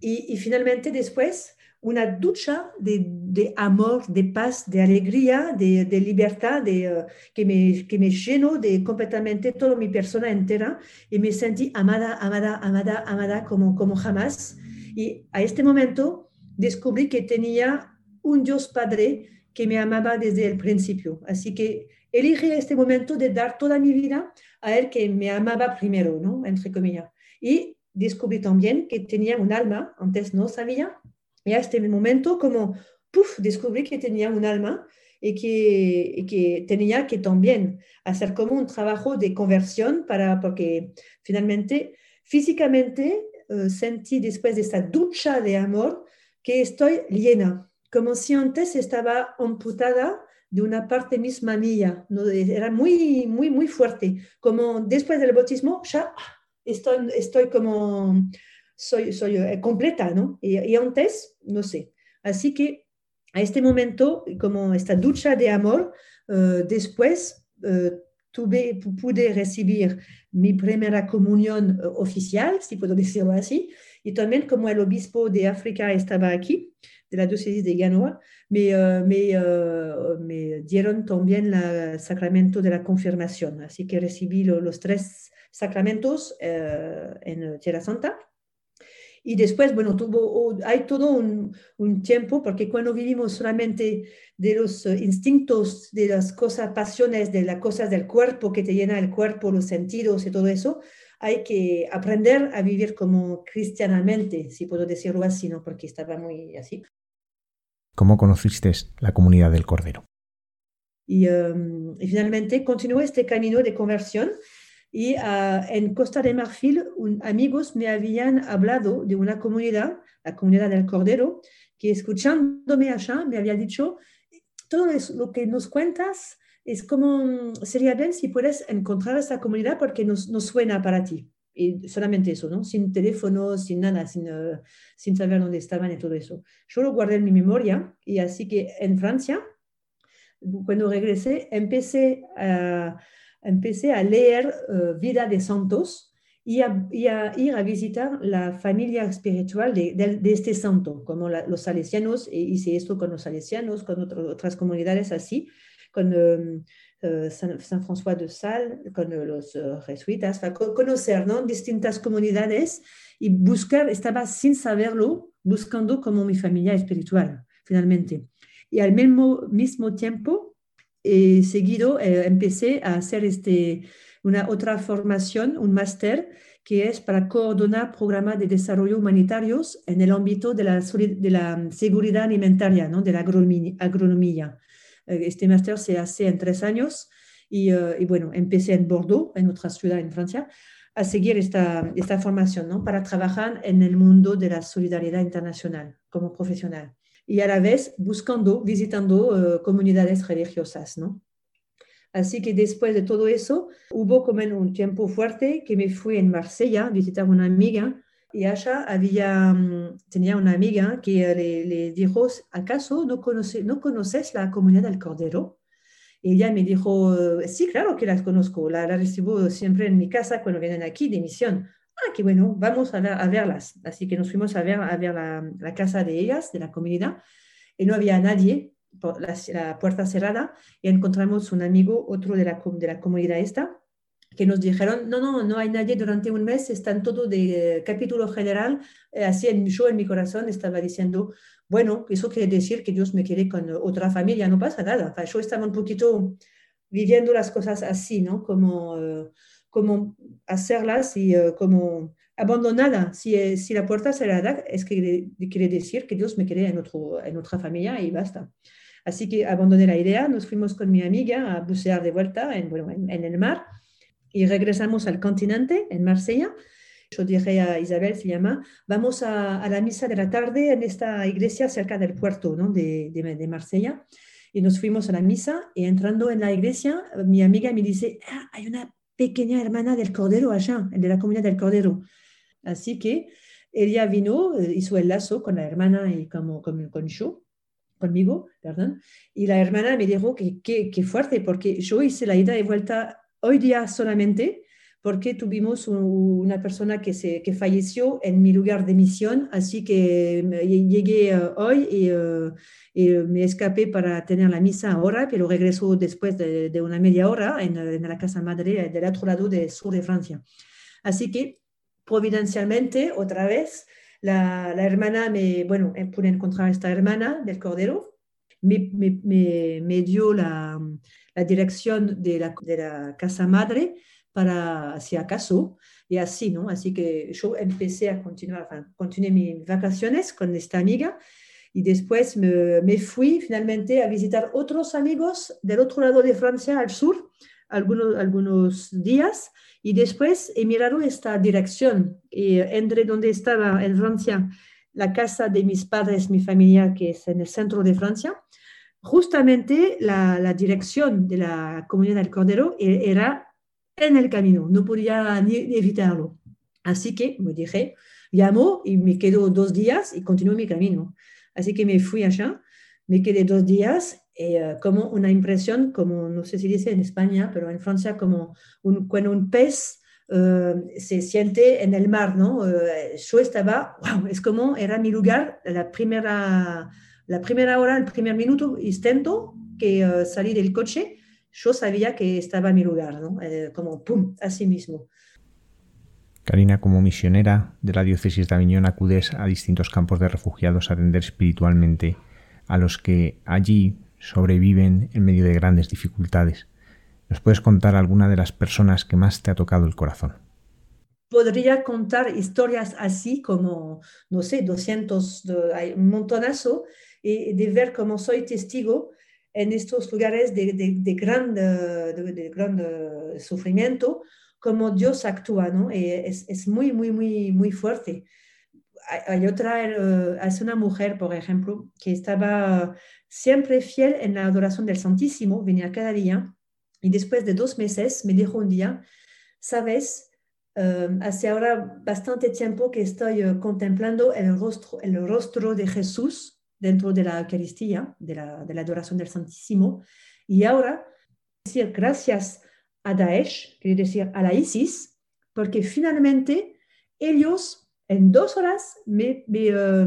y, finalmente después una ducha de, amor, de paz, de alegría, de, libertad, de, uh, que, me, que me llenó de completamente toda mi persona entera y me sentí amada, amada, amada, amada como, como jamás. Y a este momento descubrí que tenía un Dios Padre que me amaba desde el principio. Así que elegí este momento de dar toda mi vida a Él que me amaba primero, ¿no? Entre comillas. Y descubrí también que tenía un alma, antes no sabía, y a este momento como, puff, descubrí que tenía un alma y que, tenía que también hacer como un trabajo de conversión para, porque finalmente, físicamente, uh, sentí después de esta ducha de amor que estoy llena, como si antes estaba amputada de una parte misma mía, ¿no? era muy, muy, muy fuerte, como después del bautismo ya estoy, estoy como soy, soy eh, completa, ¿no? Y, antes, no sé. Así que a este momento, como esta ducha de amor, uh, después uh, tuve, pude recibir mi primera comunión oficial, si puedo decirlo así, y también como el obispo de África estaba aquí, de la diócesis de Genoa, me, me, me dieron también el sacramento de la confirmación. Así que recibí lo, los tres sacramentos en Tierra Santa y después, bueno, tuvo, hay todo un, un, tiempo, porque cuando vivimos solamente de los instintos, de las cosas, pasiones, de las cosas del cuerpo que te llena el cuerpo, los sentidos y todo eso, hay que aprender a vivir como cristianamente, si puedo decirlo así, ¿no? Porque estaba muy así. ¿Cómo conociste la comunidad del Cordero? Y, y finalmente continué este camino de conversión y uh, en Costa de Marfil, un, amigos me habían hablado de una comunidad, la comunidad del Cordero, que escuchándome allá me había dicho, todo lo que nos cuentas es como, sería bien si puedes encontrar esta comunidad porque nos, nos suena para ti. Y solamente eso, ¿no? Sin teléfono, sin nada, sin, uh, sin saber dónde estaban y todo eso. Yo lo guardé en mi memoria y así que en Francia, cuando regresé, empecé a... Empecé a leer uh, Vida de Santos y a, y a, ir a visitar la familia espiritual de, de, de este santo, como la, los salesianos, e hice esto con los salesianos, con otro, otras comunidades así, con uh, San, San, François de Sales, con los jesuitas, para conocer ¿no? distintas comunidades y buscar, estaba sin saberlo, buscando como mi familia espiritual, finalmente. Y al mismo, mismo tiempo, y seguido eh, empecé a hacer este, una otra formación, un máster, que es para coordinar programas de desarrollo humanitarios en el ámbito de la, de la seguridad alimentaria, ¿no? de la agronomía. Eh, este máster se hace en tres años y, y, bueno, empecé en Bordeaux, en otra ciudad en Francia, a seguir esta, esta formación ¿no? para trabajar en el mundo de la solidaridad internacional como profesional y a la vez buscando, visitando uh, comunidades religiosas, ¿no? Así que después de todo eso, hubo como un tiempo fuerte que me fui en Marsella a visitar una amiga y allá había, um, tenía una amiga que le, le dijo, ¿acaso no, conoce, no conoces la comunidad del Cordero? Y ella me dijo, sí, claro que las conozco, la, la recibo siempre en mi casa cuando vienen aquí de misión ah, qué bueno, vamos a, verlas. Así que nos fuimos a ver, a ver la, la, casa de ellas, de la comunidad, y no había nadie, por la, la, puerta cerrada, y encontramos un amigo, otro de la, de la comunidad esta, que nos dijeron, no, no, no hay nadie durante un mes, están todo de eh, capítulo general, eh, así en, yo en mi corazón estaba diciendo, bueno, eso quiere decir que Dios me quiere con otra familia, no pasa nada. yo estaba un poquito viviendo las cosas así, ¿no? Como... Uh, como hacerlas y como abandonada. Si, si la puerta cerrada, es que quiere decir que Dios me quiere en, otro, en otra familia y basta. Así que abandoné la idea, nos fuimos con mi amiga a bucear de vuelta en el mar y regresamos al continente, en Marsella. Yo dije a Isabel, se llama, vamos a, a, la misa de la tarde en esta iglesia cerca del puerto ¿no? de, de, de, Marsella. Y nos fuimos a la misa y entrando en la iglesia, mi amiga me dice, ah, hay una pequeña hermana del Cordero allá, de la comunidad del Cordero. Así que ella vino, eh, hizo el lazo con la hermana y como, con, con yo, conmigo, perdón, y la hermana me dijo que qué fuerte, porque yo hice la ida y vuelta hoy día solamente, porque tuvimos una persona que, se, que falleció en mi lugar de misión, así que llegué uh, hoy y, uh, y, me escapé para tener la misa ahora, pero regreso después de, de una media hora en, en, la casa madre del otro lado del sur de Francia. Así que providencialmente, otra vez, la, la hermana me, bueno, pude encontrar a esta hermana del Cordero, me, me, me, me dio la, la dirección de la, de la casa madre para si acaso, y así, ¿no? Así que yo empecé a continuar, enfin, continué mis vacaciones con esta amiga y después me, me, fui finalmente a visitar otros amigos del otro lado de Francia, al sur, algunos, algunos días, y después he mirado esta dirección, y entre donde estaba en Francia la casa de mis padres, mi familia, que es en el centro de Francia, justamente la, dirección de la comunidad del Cordero e, era en el camino, no podía ni, evitarlo. Así que me dije, llamo y me quedo dos días y continúo mi camino. Así que me fui allá, me quedé dos días, eh, como una impresión, como no sé si dice en España, pero en Francia, como cuando un pez uh, se siente en el mar, ¿no? Yo estaba, wow, es como era mi lugar, la primera, la primera hora, el primer minuto, instante que uh, salí del coche, yo sabía que estaba en mi lugar, ¿no? Eh, como pum, así mismo. Karina, como misionera de la diócesis de Aviñón, acudes a distintos campos de refugiados a atender espiritualmente a los que allí sobreviven en medio de grandes dificultades. ¿Nos puedes contar alguna de las personas que más te ha tocado el corazón? Podría contar historias así como, no sé, 200, hay un montonazo, y de ver cómo soy testigo en estos lugares de, de, de gran, de, de, gran sufrimiento, como Dios actúa, ¿no? Es, es, muy, muy, muy, muy fuerte. Hay, hay otra, es una mujer, por ejemplo, que estaba siempre fiel en la adoración del Santísimo, venía cada día, y después de dos meses me dijo un día, sabes, hace ahora bastante tiempo que estoy uh, contemplando el rostro, el rostro de Jesús dentro de la Eucaristía, de la, de la adoración del Santísimo. Y ahora, decir gracias a Daesh, quiere decir a la ISIS, porque finalmente ellos en dos horas uh,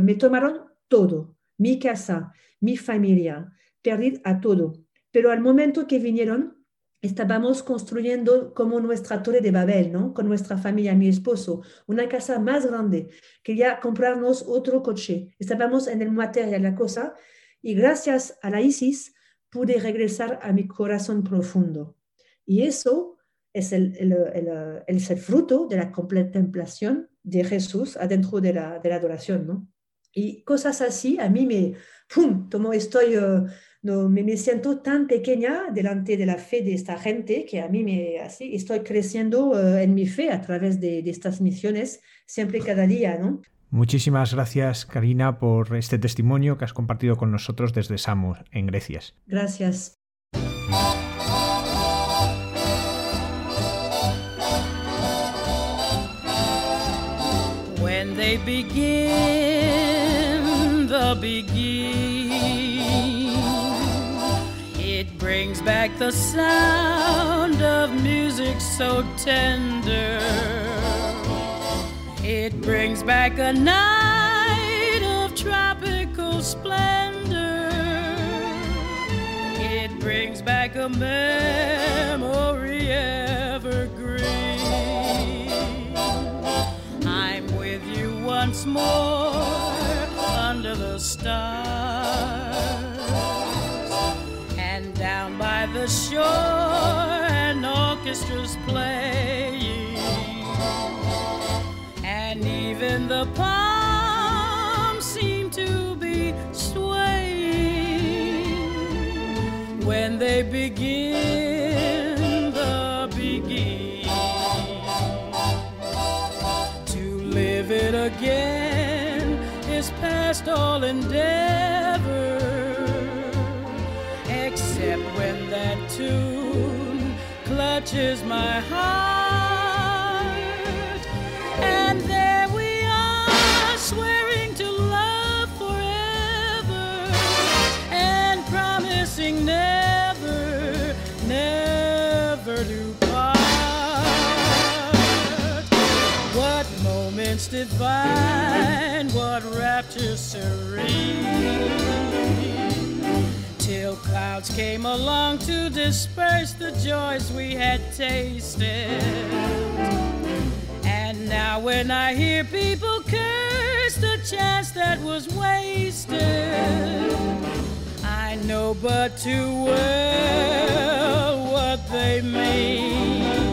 me tomaron todo, mi casa, mi familia, perdí a todo. Pero al momento que vinieron, estábamos construyendo como nuestra torre de Babel, ¿no? Con nuestra familia, mi esposo, una casa más grande. Quería comprarnos otro coche. Estábamos en el material, la cosa. Y gracias a la ISIS pude regresar a mi corazón profundo. Y eso es el, el, el, el, fruto de la contemplación de Jesús adentro de la, de la adoración, ¿no? Y cosas así, a mí me, ¡pum!, como estoy... Uh, no, me, me, siento tan pequeña delante de la fe de esta gente que a mí me así estoy creciendo uh, en mi fe a través de, de, estas misiones siempre cada día, ¿no? Muchísimas gracias, Karina, por este testimonio que has compartido con nosotros desde Samos, en Grecia. Gracias. When they begin the begin brings back the sound of music so tender. It brings back a night of tropical splendor. It brings back a memory evergreen. I'm with you once more under the stars down by the shore, an orchestra's playing, and even the palms seem to be swaying when they begin the begin, to live it again. is past all in death. When that tune clutches my heart, and there we are, swearing to love forever, and promising never, never to part. What moments divine, what rapture serene. Till clouds came along to disperse the joys we had tasted. And now when I hear people curse the chance that was wasted, I know but too well what they mean.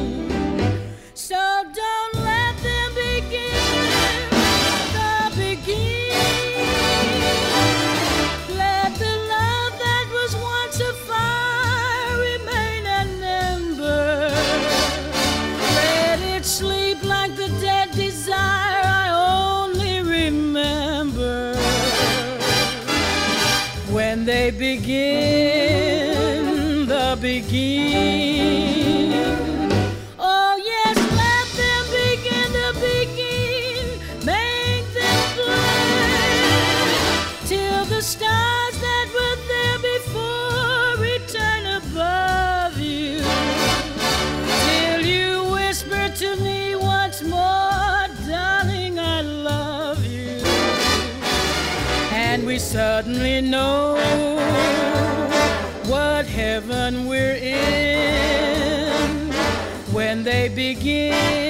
Suddenly know what heaven we're in. When they begin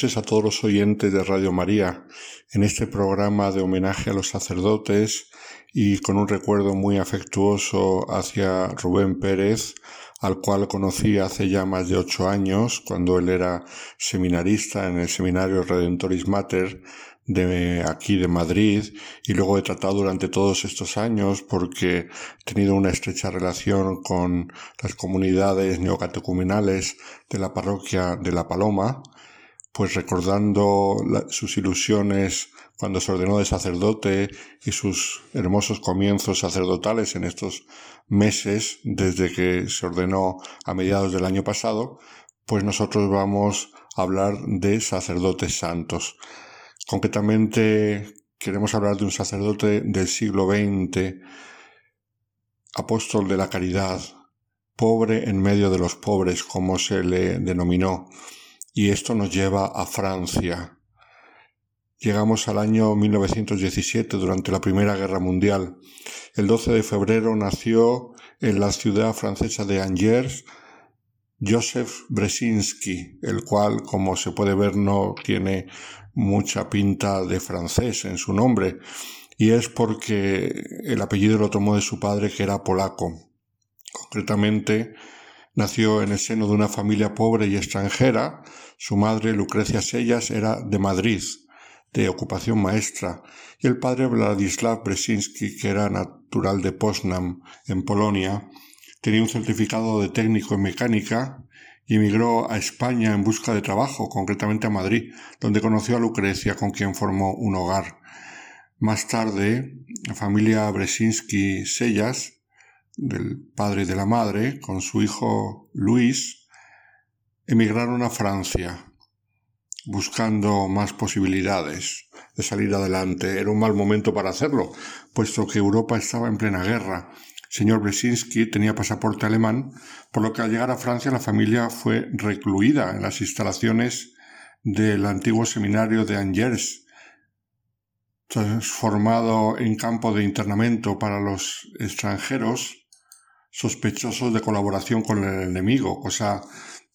Noches a todos los oyentes de Radio María en este programa de homenaje a los sacerdotes y con un recuerdo muy afectuoso hacia Rubén Pérez, al cual conocí hace ya más de ocho años, cuando él era seminarista en el seminario Redentoris Mater de aquí de Madrid y luego he tratado durante todos estos años porque he tenido una estrecha relación con las comunidades neocatecumenales de la parroquia de La Paloma pues recordando sus ilusiones cuando se ordenó de sacerdote y sus hermosos comienzos sacerdotales en estos meses desde que se ordenó a mediados del año pasado, pues nosotros vamos a hablar de sacerdotes santos. Concretamente queremos hablar de un sacerdote del siglo XX, apóstol de la caridad, pobre en medio de los pobres, como se le denominó. Y esto nos lleva a Francia. Llegamos al año 1917, durante la Primera Guerra Mundial. El 12 de febrero nació en la ciudad francesa de Angers Joseph Bresinski, el cual, como se puede ver, no tiene mucha pinta de francés en su nombre, y es porque el apellido lo tomó de su padre, que era polaco. Concretamente, nació en el seno de una familia pobre y extranjera. Su madre, Lucrecia Sellas, era de Madrid, de ocupación maestra, y el padre Władysław Bresinski, que era natural de Poznań, en Polonia, tenía un certificado de técnico en mecánica y emigró a España en busca de trabajo, concretamente a Madrid, donde conoció a Lucrecia, con quien formó un hogar. Más tarde, la familia Bresinski Sellas, del padre y de la madre, con su hijo Luis, emigraron a Francia, buscando más posibilidades de salir adelante. Era un mal momento para hacerlo, puesto que Europa estaba en plena guerra. El señor Bresinski tenía pasaporte alemán, por lo que al llegar a Francia la familia fue recluida en las instalaciones del antiguo seminario de Angers, transformado en campo de internamiento para los extranjeros sospechosos de colaboración con el enemigo, cosa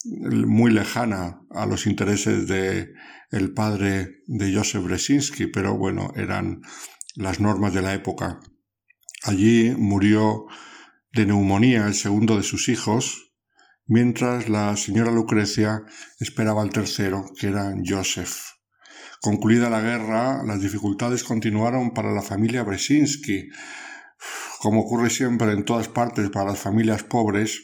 muy lejana a los intereses de el padre de Joseph Bresinski, pero bueno, eran las normas de la época. Allí murió de neumonía el segundo de sus hijos, mientras la señora Lucrecia esperaba al tercero, que era Joseph. Concluida la guerra, las dificultades continuaron para la familia Bresinski. Como ocurre siempre en todas partes para las familias pobres,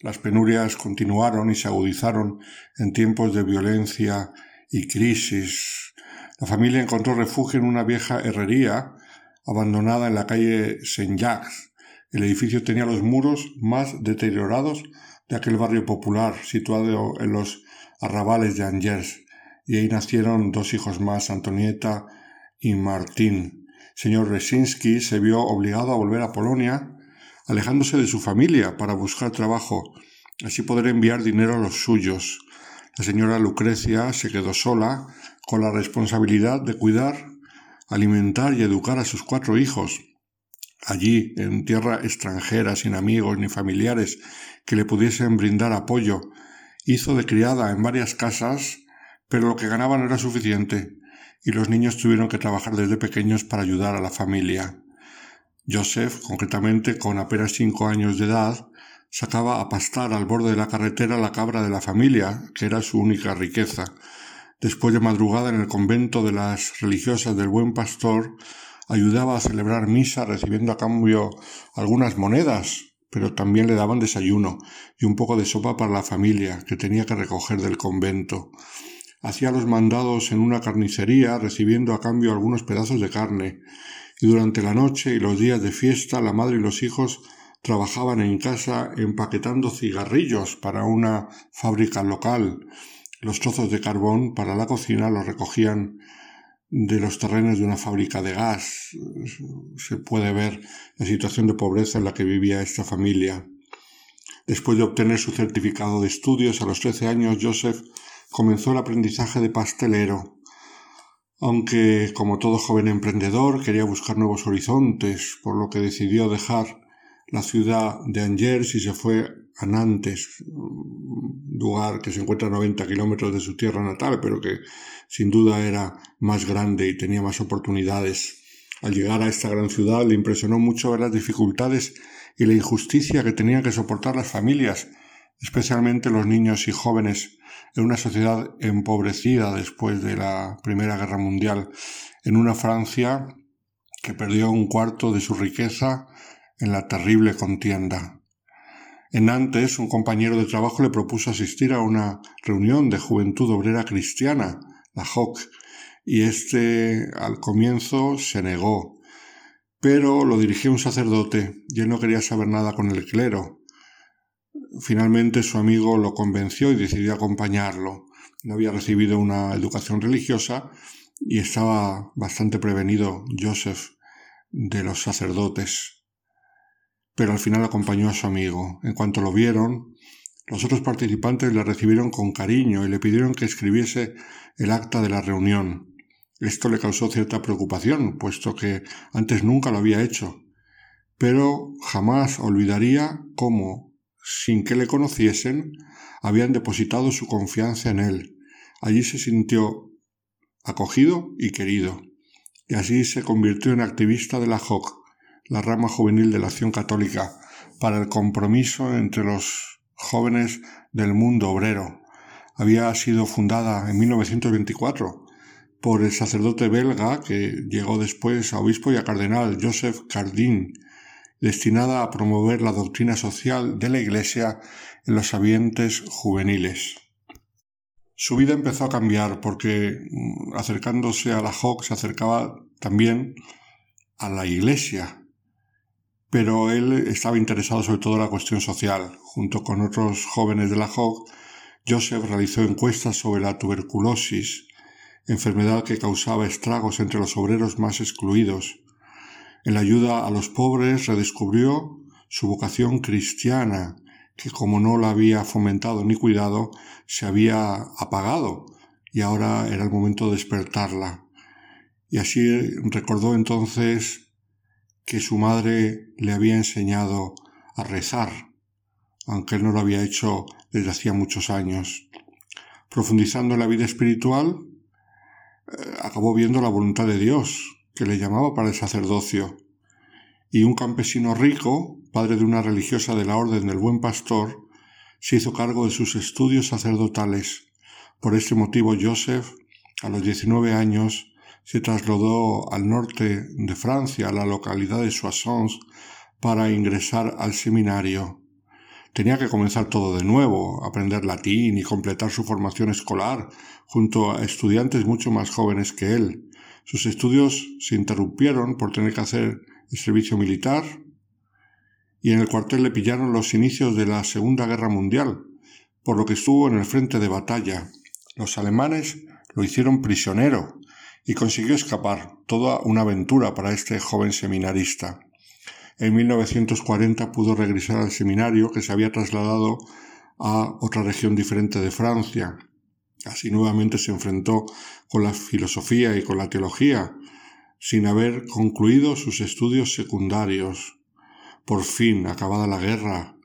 las penurias continuaron y se agudizaron en tiempos de violencia y crisis. La familia encontró refugio en una vieja herrería abandonada en la calle Saint-Jacques. El edificio tenía los muros más deteriorados de aquel barrio popular situado en los arrabales de Angers, y ahí nacieron dos hijos más, Antonieta y Martín. Señor Resinski se vio obligado a volver a Polonia alejándose de su familia para buscar trabajo, así poder enviar dinero a los suyos. La señora Lucrecia se quedó sola con la responsabilidad de cuidar, alimentar y educar a sus cuatro hijos. Allí, en tierra extranjera, sin amigos ni familiares que le pudiesen brindar apoyo, hizo de criada en varias casas, pero lo que ganaba no era suficiente, y los niños tuvieron que trabajar desde pequeños para ayudar a la familia. Joseph, concretamente con apenas cinco años de edad, sacaba a pastar al borde de la carretera la cabra de la familia, que era su única riqueza. Después de madrugada en el convento de las religiosas del Buen Pastor, ayudaba a celebrar misa recibiendo a cambio algunas monedas, pero también le daban desayuno y un poco de sopa para la familia que tenía que recoger del convento. Hacía los mandados en una carnicería recibiendo a cambio algunos pedazos de carne y durante la noche y los días de fiesta la madre y los hijos trabajaban en casa empaquetando cigarrillos para una fábrica local. Los trozos de carbón para la cocina los recogían de los terrenos de una fábrica de gas. Se puede ver la situación de pobreza en la que vivía esta familia. Después de obtener su certificado de estudios a los trece años, Joseph comenzó el aprendizaje de pastelero aunque como todo joven emprendedor quería buscar nuevos horizontes, por lo que decidió dejar la ciudad de Angers y se fue a Nantes, lugar que se encuentra a 90 kilómetros de su tierra natal, pero que sin duda era más grande y tenía más oportunidades. Al llegar a esta gran ciudad le impresionó mucho las dificultades y la injusticia que tenían que soportar las familias, especialmente los niños y jóvenes en una sociedad empobrecida después de la Primera Guerra Mundial, en una Francia que perdió un cuarto de su riqueza en la terrible contienda. En Nantes, un compañero de trabajo le propuso asistir a una reunión de juventud obrera cristiana, la JOC, y este al comienzo se negó, pero lo dirigió un sacerdote y él no quería saber nada con el clero, Finalmente su amigo lo convenció y decidió acompañarlo. No había recibido una educación religiosa y estaba bastante prevenido Joseph de los sacerdotes. Pero al final acompañó a su amigo. En cuanto lo vieron, los otros participantes le recibieron con cariño y le pidieron que escribiese el acta de la reunión. Esto le causó cierta preocupación, puesto que antes nunca lo había hecho, pero jamás olvidaría cómo sin que le conociesen, habían depositado su confianza en él. Allí se sintió acogido y querido, y así se convirtió en activista de la JOC, la rama juvenil de la Acción Católica, para el compromiso entre los jóvenes del mundo obrero. Había sido fundada en 1924, por el sacerdote belga que llegó después a obispo y a cardenal Joseph Cardin, destinada a promover la doctrina social de la Iglesia en los ambientes juveniles. Su vida empezó a cambiar porque mm, acercándose a la JOC se acercaba también a la Iglesia, pero él estaba interesado sobre todo en la cuestión social. Junto con otros jóvenes de la JOC, Joseph realizó encuestas sobre la tuberculosis, enfermedad que causaba estragos entre los obreros más excluidos. En la ayuda a los pobres redescubrió su vocación cristiana, que como no la había fomentado ni cuidado, se había apagado, y ahora era el momento de despertarla. Y así recordó entonces que su madre le había enseñado a rezar, aunque él no lo había hecho desde hacía muchos años. Profundizando en la vida espiritual, eh, acabó viendo la voluntad de Dios, que le llamaba para el sacerdocio, y un campesino rico, padre de una religiosa de la Orden del Buen Pastor, se hizo cargo de sus estudios sacerdotales. Por este motivo Joseph, a los 19 años, se trasladó al norte de Francia, a la localidad de Soissons, para ingresar al seminario. Tenía que comenzar todo de nuevo, aprender latín y completar su formación escolar junto a estudiantes mucho más jóvenes que él. Sus estudios se interrumpieron por tener que hacer el servicio militar y en el cuartel le pillaron los inicios de la Segunda Guerra Mundial, por lo que estuvo en el frente de batalla. Los alemanes lo hicieron prisionero y consiguió escapar, toda una aventura para este joven seminarista. En 1940 pudo regresar al seminario que se había trasladado a otra región diferente de Francia. Así nuevamente se enfrentó con la filosofía y con la teología, sin haber concluido sus estudios secundarios. Por fin, acabada la guerra,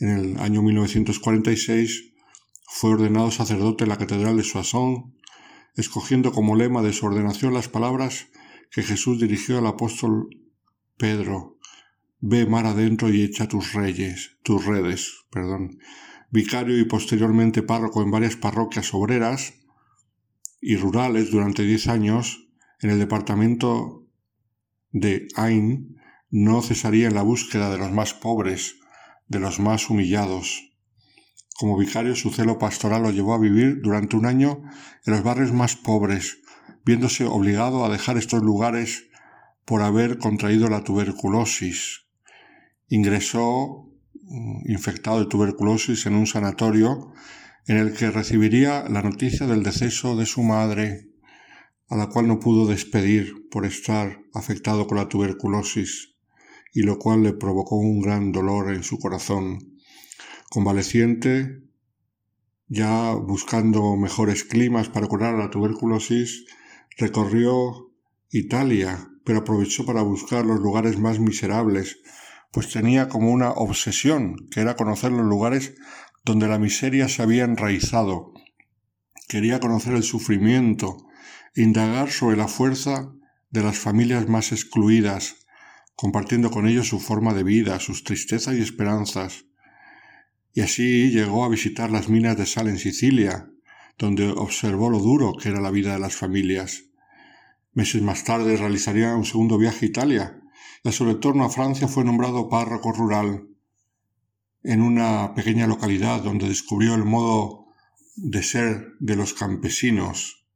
en el año 1946 fue ordenado sacerdote en la Catedral de Soissons, escogiendo como lema de su ordenación las palabras que Jesús dirigió al apóstol Pedro, Ve mar adentro y echa tus reyes, tus redes, perdón. Vicario y posteriormente párroco en varias parroquias obreras y rurales durante diez años en el departamento de Ain, no cesaría en la búsqueda de los más pobres, de los más humillados. Como vicario su celo pastoral lo llevó a vivir durante un año en los barrios más pobres, viéndose obligado a dejar estos lugares por haber contraído la tuberculosis, ingresó infectado de tuberculosis en un sanatorio en el que recibiría la noticia del deceso de su madre, a la cual no pudo despedir por estar afectado con la tuberculosis, y lo cual le provocó un gran dolor en su corazón. Convaleciente, ya buscando mejores climas para curar la tuberculosis, recorrió Italia, pero aprovechó para buscar los lugares más miserables, pues tenía como una obsesión, que era conocer los lugares donde la miseria se había enraizado. Quería conocer el sufrimiento, indagar sobre la fuerza de las familias más excluidas, compartiendo con ellos su forma de vida, sus tristezas y esperanzas. Y así llegó a visitar las minas de sal en Sicilia, donde observó lo duro que era la vida de las familias. Meses más tarde realizaría un segundo viaje a Italia, a su retorno a Francia fue nombrado párroco rural en una pequeña localidad donde descubrió el modo de ser de los campesinos,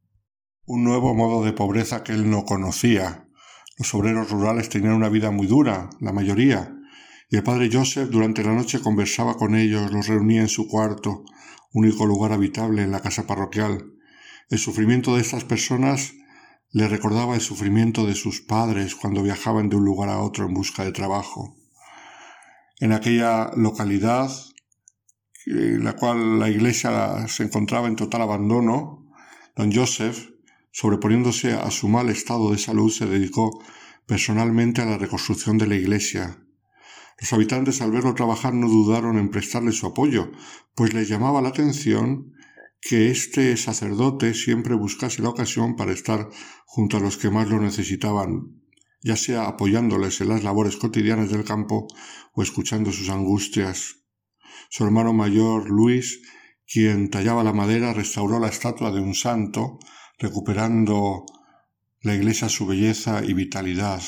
un nuevo modo de pobreza que él no conocía. Los obreros rurales tenían una vida muy dura, la mayoría, y el padre Joseph durante la noche conversaba con ellos, los reunía en su cuarto, único lugar habitable en la casa parroquial. El sufrimiento de estas personas le recordaba el sufrimiento de sus padres cuando viajaban de un lugar a otro en busca de trabajo. En aquella localidad, en la cual la iglesia se encontraba en total abandono, don Joseph, sobreponiéndose a su mal estado de salud, se dedicó personalmente a la reconstrucción de la iglesia. Los habitantes al verlo trabajar no dudaron en prestarle su apoyo, pues les llamaba la atención que este sacerdote siempre buscase la ocasión para estar junto a los que más lo necesitaban, ya sea apoyándoles en las labores cotidianas del campo o escuchando sus angustias. Su hermano mayor, Luis, quien tallaba la madera, restauró la estatua de un santo, recuperando la iglesia su belleza y vitalidad.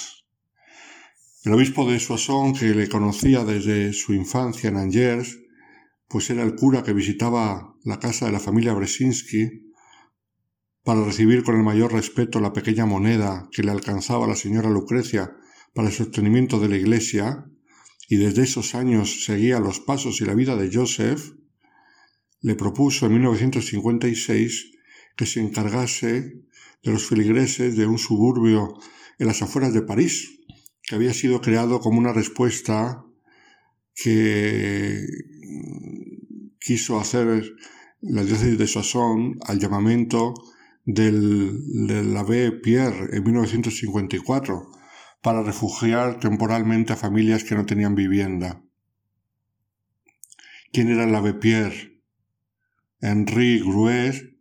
El obispo de Soissons, que le conocía desde su infancia en Angers, pues era el cura que visitaba la casa de la familia Bresinski para recibir con el mayor respeto la pequeña moneda que le alcanzaba la señora Lucrecia para el sostenimiento de la iglesia, y desde esos años seguía los pasos y la vida de Joseph, le propuso en 1956 que se encargase de los feligreses de un suburbio en las afueras de París, que había sido creado como una respuesta que quiso hacer la diócesis de Soissons al llamamiento del, del abbé Pierre en 1954 para refugiar temporalmente a familias que no tenían vivienda. ¿Quién era el abbé Pierre? Henri Gruet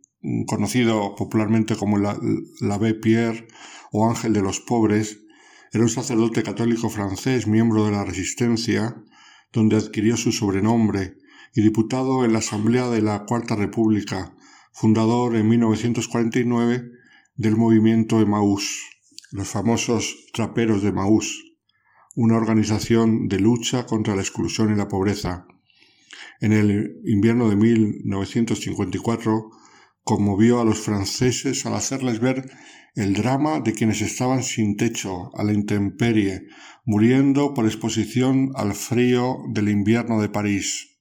conocido popularmente como la, Abbé Pierre o Ángel de los Pobres, era un sacerdote católico francés, miembro de la Resistencia, donde adquirió su sobrenombre, y diputado en la Asamblea de la Cuarta República, fundador en 1949 del movimiento Emaús, los famosos traperos de Emaús, una organización de lucha contra la exclusión y la pobreza. En el invierno de 1954 conmovió a los franceses al hacerles ver el drama de quienes estaban sin techo, a la intemperie, muriendo por exposición al frío del invierno de París.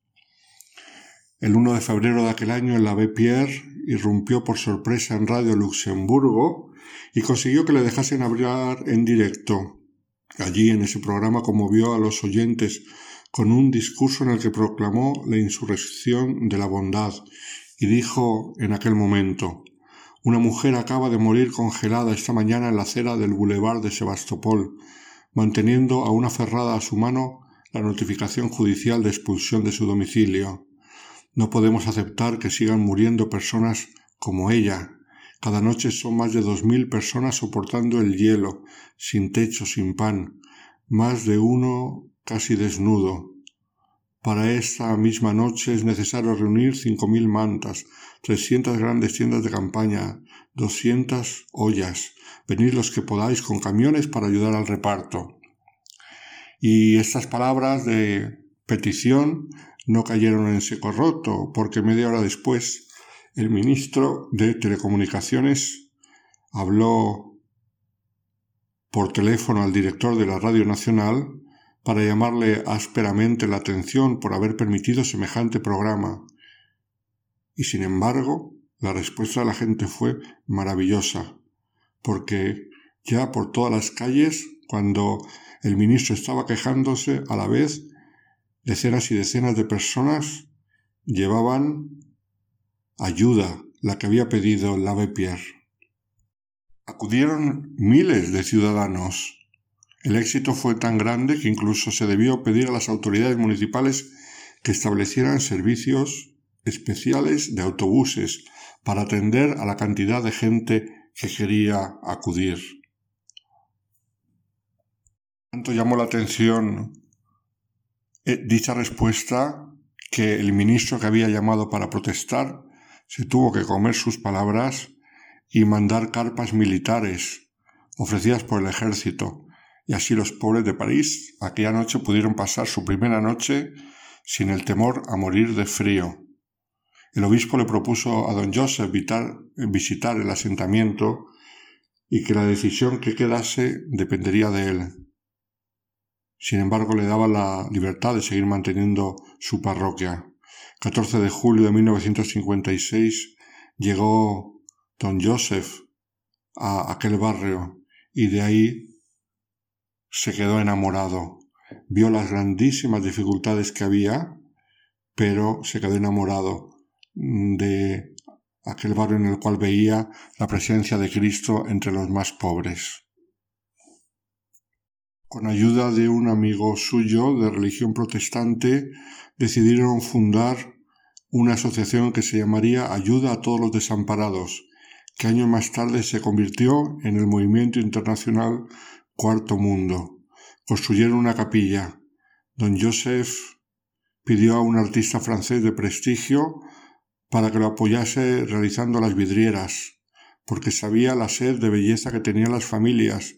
El 1 de febrero de aquel año el abbé Pierre irrumpió por sorpresa en Radio Luxemburgo y consiguió que le dejasen hablar en directo. Allí en ese programa conmovió a los oyentes con un discurso en el que proclamó la insurrección de la bondad y dijo en aquel momento Una mujer acaba de morir congelada esta mañana en la acera del boulevard de Sebastopol, manteniendo aún aferrada a su mano la notificación judicial de expulsión de su domicilio. No podemos aceptar que sigan muriendo personas como ella. Cada noche son más de dos mil personas soportando el hielo, sin techo, sin pan, más de uno casi desnudo. Para esta misma noche es necesario reunir cinco mil mantas, trescientas grandes tiendas de campaña, doscientas ollas. Venid los que podáis con camiones para ayudar al reparto. Y estas palabras de petición no cayeron en seco roto, porque media hora después el ministro de Telecomunicaciones habló por teléfono al director de la Radio Nacional para llamarle ásperamente la atención por haber permitido semejante programa. Y sin embargo, la respuesta de la gente fue maravillosa, porque ya por todas las calles, cuando el ministro estaba quejándose, a la vez decenas y decenas de personas llevaban ayuda, la que había pedido l'Ave Pierre. Acudieron miles de ciudadanos el éxito fue tan grande que incluso se debió pedir a las autoridades municipales que establecieran servicios especiales de autobuses para atender a la cantidad de gente que quería acudir. Tanto llamó la atención eh, dicha respuesta que el ministro que había llamado para protestar se tuvo que comer sus palabras y mandar carpas militares ofrecidas por el ejército y así los pobres de París aquella noche pudieron pasar su primera noche sin el temor a morir de frío. El obispo le propuso a don Joseph visitar el asentamiento y que la decisión que quedase dependería de él. Sin embargo, le daba la libertad de seguir manteniendo su parroquia. 14 de julio de 1956 llegó don Joseph a aquel barrio y de ahí se quedó enamorado. Vio las grandísimas dificultades que había, pero se quedó enamorado de aquel barrio en el cual veía la presencia de Cristo entre los más pobres. Con ayuda de un amigo suyo de religión protestante, decidieron fundar una asociación que se llamaría Ayuda a todos los desamparados, que años más tarde se convirtió en el movimiento internacional Cuarto Mundo. Construyeron una capilla. Don Joseph pidió a un artista francés de prestigio para que lo apoyase realizando las vidrieras, porque sabía la sed de belleza que tenían las familias.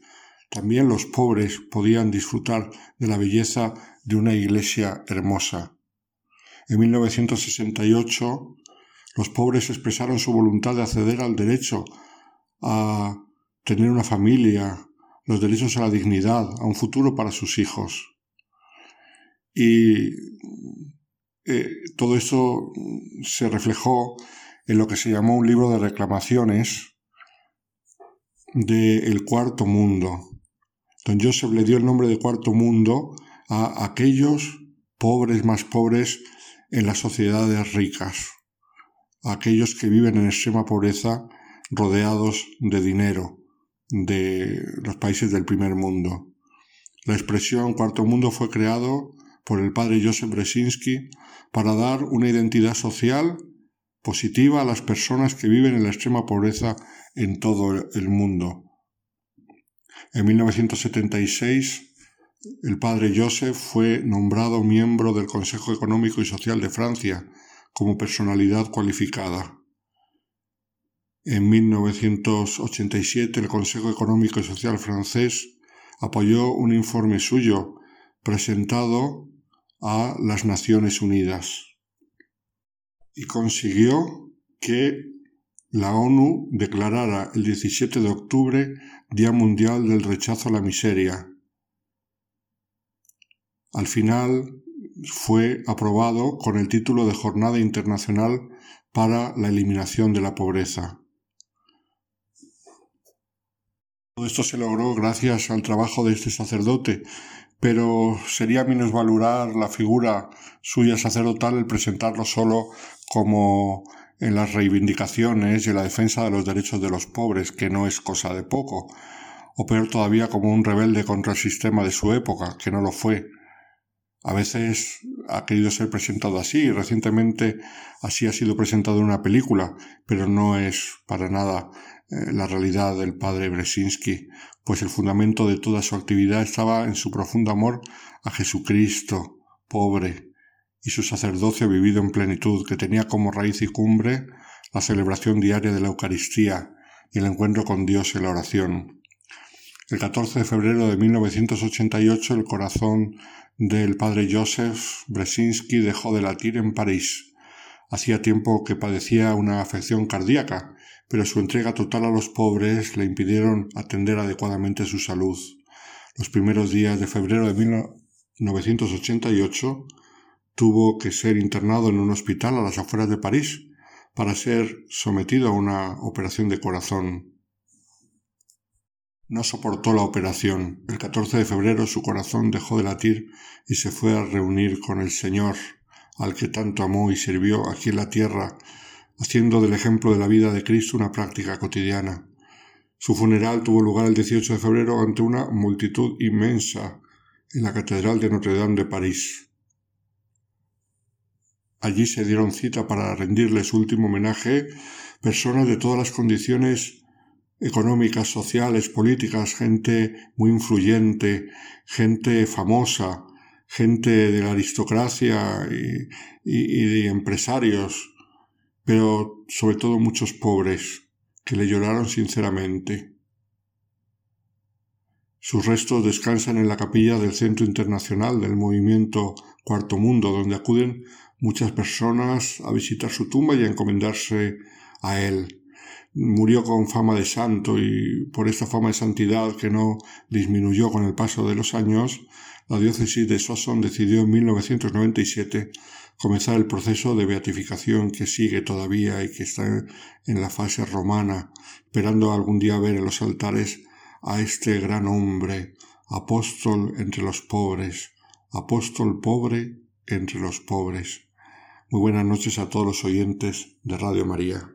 También los pobres podían disfrutar de la belleza de una iglesia hermosa. En 1968, los pobres expresaron su voluntad de acceder al derecho a tener una familia, los derechos a la dignidad, a un futuro para sus hijos. Y eh, todo esto se reflejó en lo que se llamó un libro de reclamaciones del cuarto mundo. Don Joseph le dio el nombre de cuarto mundo a aquellos pobres más pobres en las sociedades ricas, a aquellos que viven en extrema pobreza rodeados de dinero de los países del primer mundo. La expresión cuarto mundo fue creado por el padre Joseph Bresinski para dar una identidad social positiva a las personas que viven en la extrema pobreza en todo el mundo. En 1976, el padre Joseph fue nombrado miembro del Consejo Económico y Social de Francia como personalidad cualificada. En 1987 el Consejo Económico y Social francés apoyó un informe suyo presentado a las Naciones Unidas y consiguió que la ONU declarara el 17 de octubre Día Mundial del Rechazo a la Miseria. Al final fue aprobado con el título de Jornada Internacional para la Eliminación de la Pobreza. Todo esto se logró gracias al trabajo de este sacerdote, pero sería minusvalorar la figura suya sacerdotal el presentarlo solo como en las reivindicaciones y en la defensa de los derechos de los pobres, que no es cosa de poco, o peor todavía como un rebelde contra el sistema de su época, que no lo fue. A veces ha querido ser presentado así, recientemente así ha sido presentado en una película, pero no es para nada eh, la realidad del padre Bresinski, pues el fundamento de toda su actividad estaba en su profundo amor a Jesucristo, pobre, y su sacerdocio vivido en plenitud, que tenía como raíz y cumbre la celebración diaria de la Eucaristía y el encuentro con Dios en la oración. El 14 de febrero de 1988 el corazón del padre Joseph Bresinski dejó de latir en París. Hacía tiempo que padecía una afección cardíaca pero su entrega total a los pobres le impidieron atender adecuadamente su salud. Los primeros días de febrero de 1988 tuvo que ser internado en un hospital a las afueras de París para ser sometido a una operación de corazón. No soportó la operación. El 14 de febrero su corazón dejó de latir y se fue a reunir con el Señor, al que tanto amó y sirvió aquí en la tierra haciendo del ejemplo de la vida de Cristo una práctica cotidiana. Su funeral tuvo lugar el 18 de febrero ante una multitud inmensa en la Catedral de Notre Dame de París. Allí se dieron cita para rendirle su último homenaje personas de todas las condiciones económicas, sociales, políticas, gente muy influyente, gente famosa, gente de la aristocracia y, y de empresarios, pero sobre todo muchos pobres que le lloraron sinceramente. Sus restos descansan en la capilla del Centro Internacional del Movimiento Cuarto Mundo, donde acuden muchas personas a visitar su tumba y a encomendarse a él. Murió con fama de santo y por esta fama de santidad que no disminuyó con el paso de los años, la diócesis de Soissons decidió en 1997 comenzar el proceso de beatificación que sigue todavía y que está en la fase romana, esperando algún día ver en los altares a este gran hombre, apóstol entre los pobres, apóstol pobre entre los pobres. Muy buenas noches a todos los oyentes de Radio María.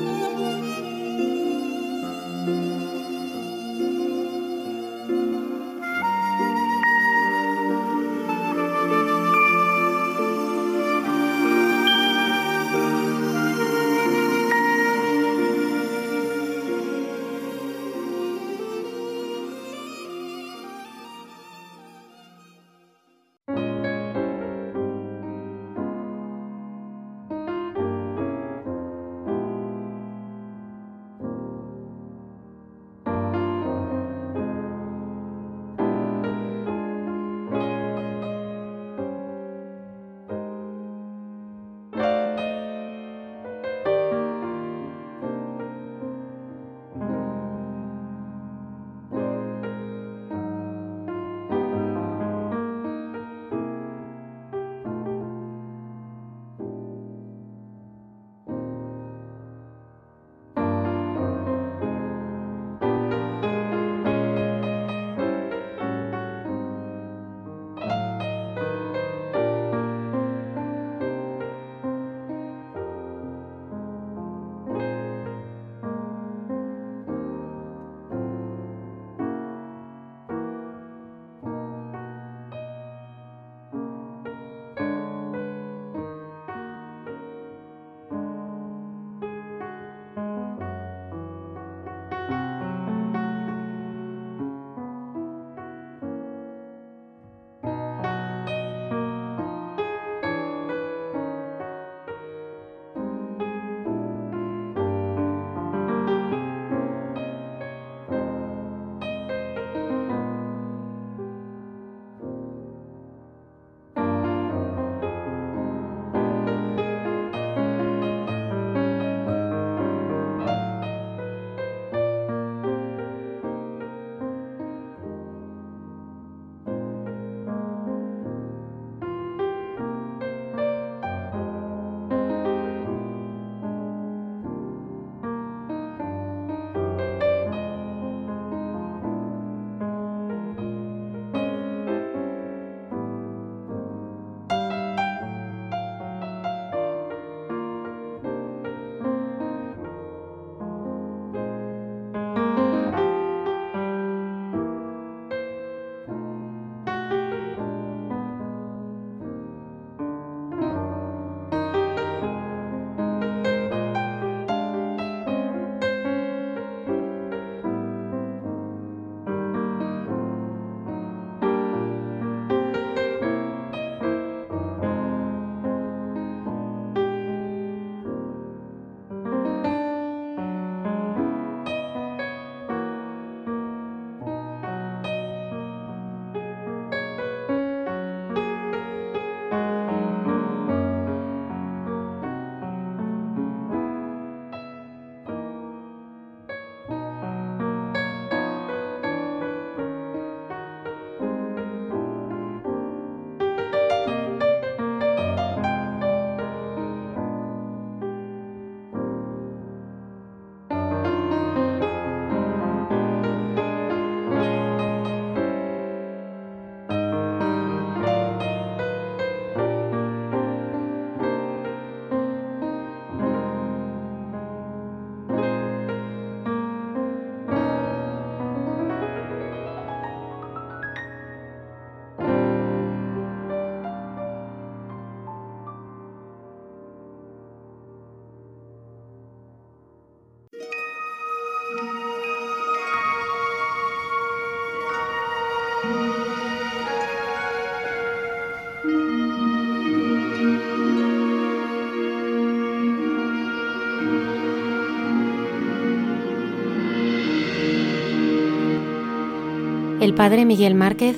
El padre Miguel Márquez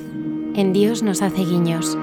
en Dios nos hace guiños.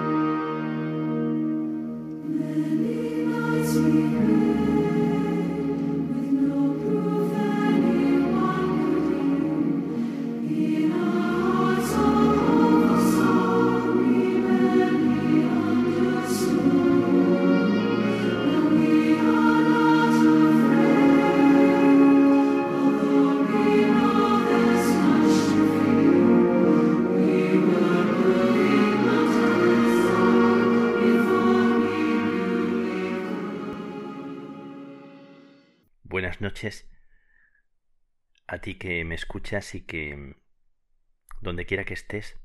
Y que donde quiera que estés,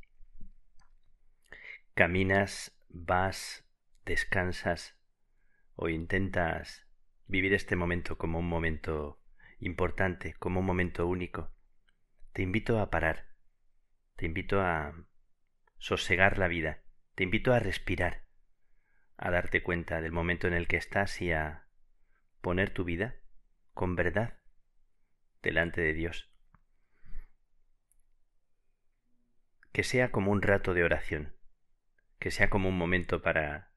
caminas, vas, descansas o intentas vivir este momento como un momento importante, como un momento único. Te invito a parar, te invito a sosegar la vida, te invito a respirar, a darte cuenta del momento en el que estás y a poner tu vida con verdad delante de Dios. Que sea como un rato de oración, que sea como un momento para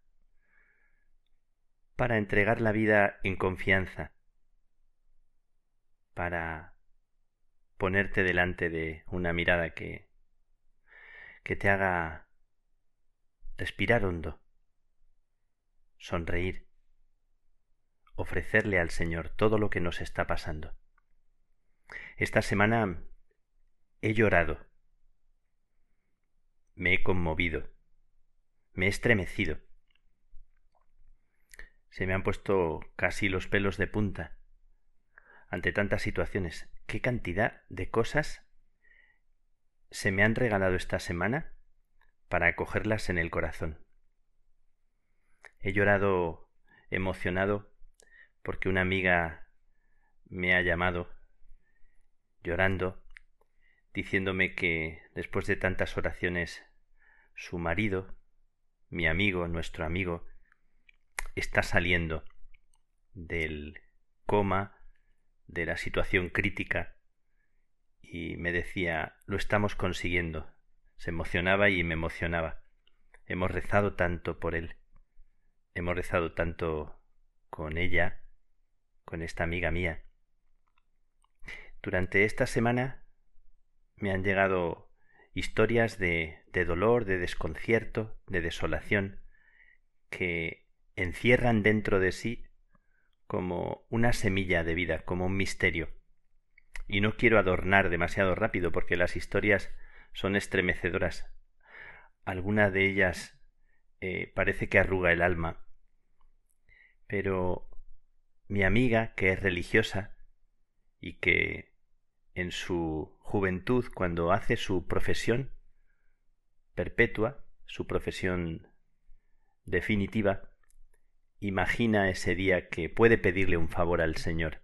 para entregar la vida en confianza, para ponerte delante de una mirada que que te haga respirar hondo, sonreír ofrecerle al Señor todo lo que nos está pasando. Esta semana he llorado, me he conmovido, me he estremecido. Se me han puesto casi los pelos de punta ante tantas situaciones. ¿Qué cantidad de cosas se me han regalado esta semana para acogerlas en el corazón? He llorado emocionado porque una amiga me ha llamado llorando, diciéndome que después de tantas oraciones su marido, mi amigo, nuestro amigo, está saliendo del coma, de la situación crítica, y me decía, lo estamos consiguiendo. Se emocionaba y me emocionaba. Hemos rezado tanto por él. Hemos rezado tanto con ella con esta amiga mía. Durante esta semana me han llegado historias de, de dolor, de desconcierto, de desolación, que encierran dentro de sí como una semilla de vida, como un misterio. Y no quiero adornar demasiado rápido porque las historias son estremecedoras. Alguna de ellas eh, parece que arruga el alma. Pero mi amiga, que es religiosa y que en su juventud, cuando hace su profesión perpetua, su profesión definitiva, imagina ese día que puede pedirle un favor al Señor.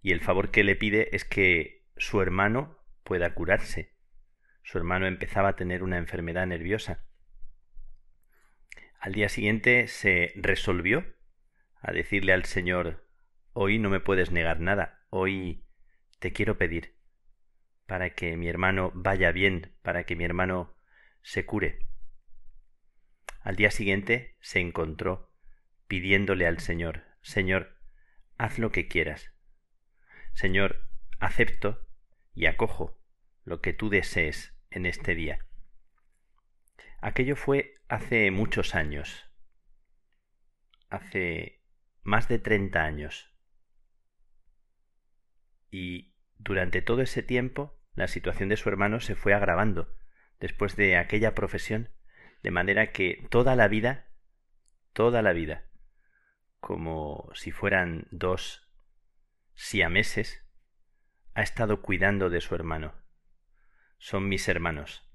Y el favor que le pide es que su hermano pueda curarse. Su hermano empezaba a tener una enfermedad nerviosa. Al día siguiente se resolvió a decirle al Señor Hoy no me puedes negar nada, hoy te quiero pedir para que mi hermano vaya bien, para que mi hermano se cure. Al día siguiente se encontró pidiéndole al Señor, Señor, haz lo que quieras. Señor, acepto y acojo lo que tú desees en este día. Aquello fue hace muchos años, hace más de treinta años y durante todo ese tiempo la situación de su hermano se fue agravando después de aquella profesión, de manera que toda la vida, toda la vida, como si fueran dos siameses, ha estado cuidando de su hermano. Son mis hermanos.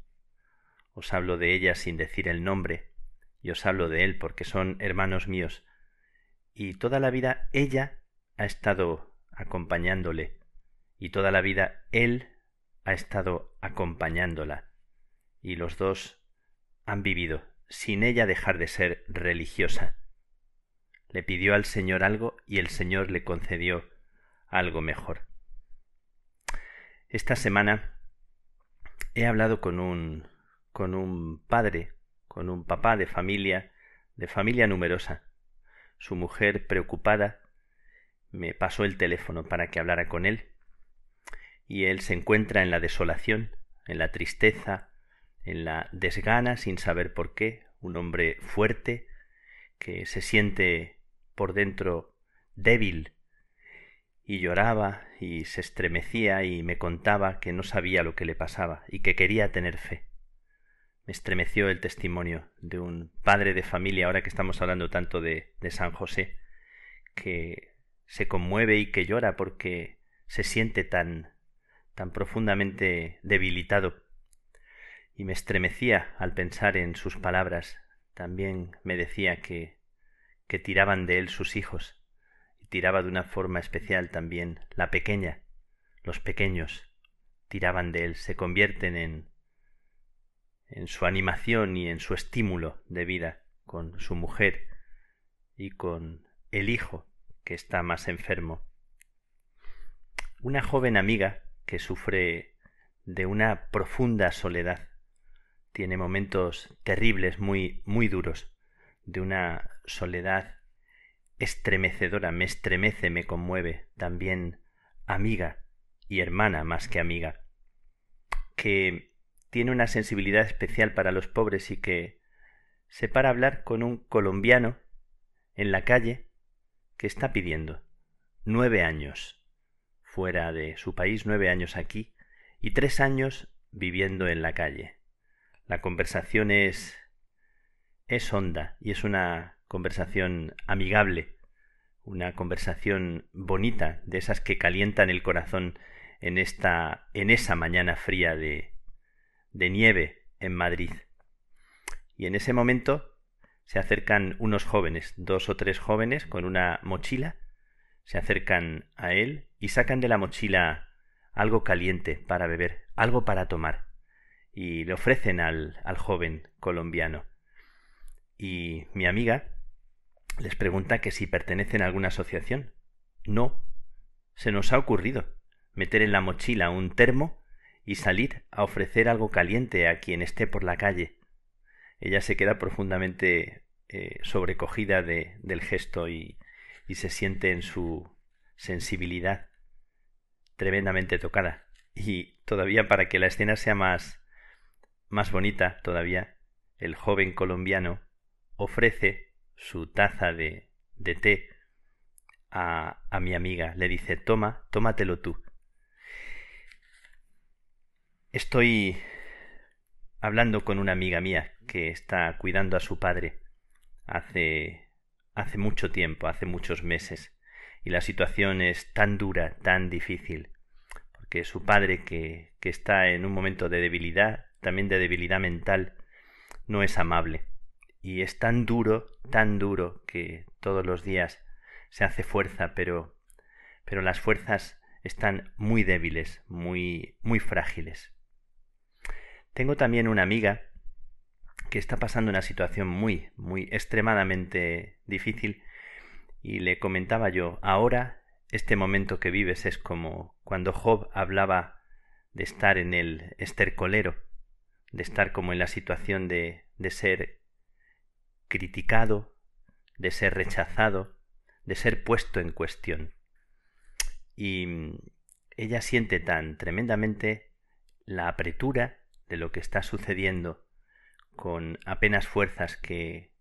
Os hablo de ella sin decir el nombre, y os hablo de él porque son hermanos míos. Y toda la vida ella ha estado acompañándole, y toda la vida Él ha estado acompañándola y los dos han vivido sin ella dejar de ser religiosa. Le pidió al Señor algo y el Señor le concedió algo mejor. Esta semana he hablado con un con un padre, con un papá de familia, de familia numerosa. Su mujer, preocupada, me pasó el teléfono para que hablara con él, y él se encuentra en la desolación, en la tristeza, en la desgana sin saber por qué, un hombre fuerte que se siente por dentro débil y lloraba y se estremecía y me contaba que no sabía lo que le pasaba y que quería tener fe. Me estremeció el testimonio de un padre de familia, ahora que estamos hablando tanto de, de San José, que se conmueve y que llora porque se siente tan tan profundamente debilitado y me estremecía al pensar en sus palabras. También me decía que que tiraban de él sus hijos tiraba de una forma especial también la pequeña, los pequeños tiraban de él, se convierten en en su animación y en su estímulo de vida con su mujer y con el hijo que está más enfermo. Una joven amiga que sufre de una profunda soledad, tiene momentos terribles, muy muy duros, de una soledad estremecedora, me estremece, me conmueve, también amiga y hermana más que amiga, que tiene una sensibilidad especial para los pobres y que se para a hablar con un colombiano en la calle que está pidiendo nueve años fuera de su país, nueve años aquí y tres años viviendo en la calle. La conversación es es honda y es una conversación amigable, una conversación bonita, de esas que calientan el corazón en esta en esa mañana fría de de nieve en Madrid. Y en ese momento se acercan unos jóvenes, dos o tres jóvenes con una mochila, se acercan a él y sacan de la mochila algo caliente para beber, algo para tomar, y le ofrecen al, al joven colombiano. Y mi amiga, les pregunta que si pertenecen a alguna asociación. No. Se nos ha ocurrido meter en la mochila un termo y salir a ofrecer algo caliente a quien esté por la calle. Ella se queda profundamente eh, sobrecogida de, del gesto y, y se siente en su sensibilidad tremendamente tocada. Y todavía para que la escena sea más más bonita todavía, el joven colombiano ofrece su taza de, de té a, a mi amiga. Le dice, toma, tómatelo tú. Estoy hablando con una amiga mía que está cuidando a su padre hace hace mucho tiempo, hace muchos meses, y la situación es tan dura, tan difícil, porque su padre, que, que está en un momento de debilidad, también de debilidad mental, no es amable y es tan duro, tan duro que todos los días se hace fuerza, pero pero las fuerzas están muy débiles, muy muy frágiles. Tengo también una amiga que está pasando una situación muy muy extremadamente difícil y le comentaba yo, ahora este momento que vives es como cuando Job hablaba de estar en el estercolero, de estar como en la situación de, de ser criticado, de ser rechazado, de ser puesto en cuestión. Y ella siente tan tremendamente la apretura de lo que está sucediendo con apenas fuerzas que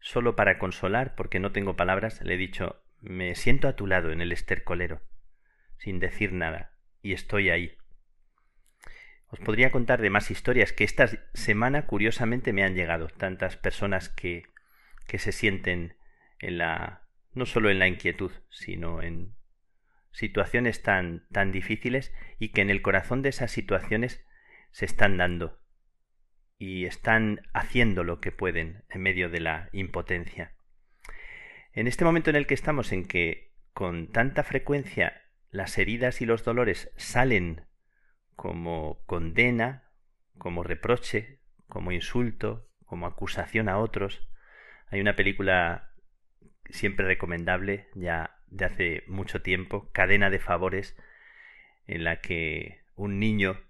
solo para consolar, porque no tengo palabras, le he dicho me siento a tu lado en el estercolero, sin decir nada, y estoy ahí. Os podría contar de más historias que esta semana curiosamente me han llegado tantas personas que que se sienten en la no solo en la inquietud, sino en situaciones tan tan difíciles y que en el corazón de esas situaciones se están dando y están haciendo lo que pueden en medio de la impotencia. En este momento en el que estamos en que con tanta frecuencia las heridas y los dolores salen como condena, como reproche, como insulto, como acusación a otros. Hay una película siempre recomendable, ya de hace mucho tiempo, Cadena de Favores, en la que un niño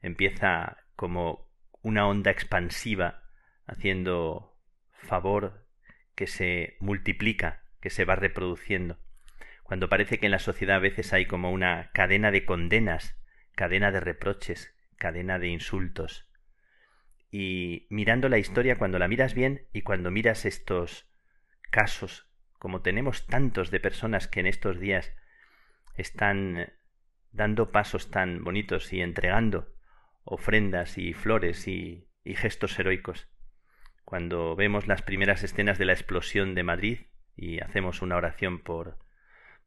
empieza como una onda expansiva haciendo favor que se multiplica, que se va reproduciendo. Cuando parece que en la sociedad a veces hay como una cadena de condenas, cadena de reproches, cadena de insultos. Y mirando la historia, cuando la miras bien y cuando miras estos casos, como tenemos tantos de personas que en estos días están dando pasos tan bonitos y entregando ofrendas y flores y, y gestos heroicos, cuando vemos las primeras escenas de la explosión de Madrid y hacemos una oración por,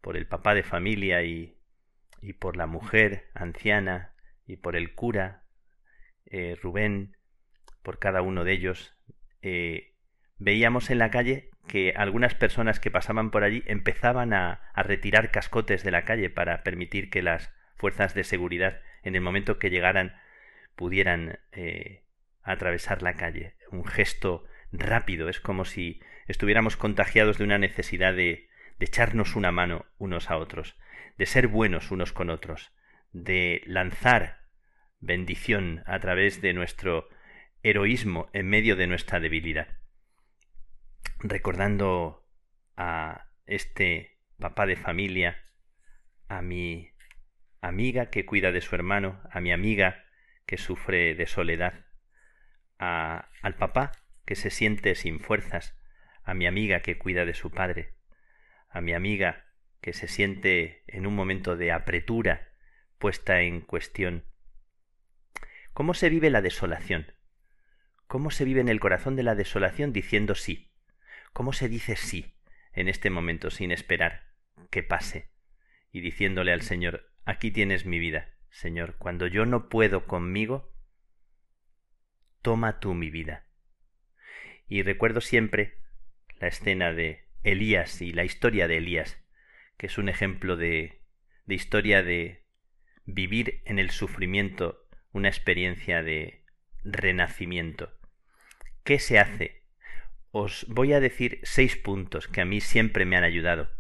por el papá de familia y, y por la mujer anciana y por el cura eh, Rubén, por cada uno de ellos, eh, veíamos en la calle que algunas personas que pasaban por allí empezaban a, retirar cascotes de la calle para permitir que las fuerzas de seguridad, en el momento que llegaran, pudieran eh, atravesar la calle. Un gesto rápido, es como si estuviéramos contagiados de una necesidad de, de echarnos una mano unos a otros, de ser buenos unos con otros, de lanzar bendición a través de nuestro heroísmo en medio de nuestra debilidad. Recordando a este papá de familia, a mi amiga que cuida de su hermano, a mi amiga que sufre de soledad, a, al papá que se siente sin fuerzas, a mi amiga que cuida de su padre, a mi amiga que se siente en un momento de apretura puesta en cuestión. ¿Cómo se vive la desolación? ¿Cómo se vive en el corazón de la desolación diciendo sí? ¿Cómo se dice sí en este momento sin esperar que pase? Y diciéndole al Señor, aquí tienes mi vida, Señor, cuando yo no puedo conmigo, toma tú mi vida. Y recuerdo siempre la escena de Elías y la historia de Elías, que es un ejemplo de, de historia de vivir en el sufrimiento una experiencia de renacimiento. ¿Qué se hace? Os voy a decir seis puntos que a mí siempre me han ayudado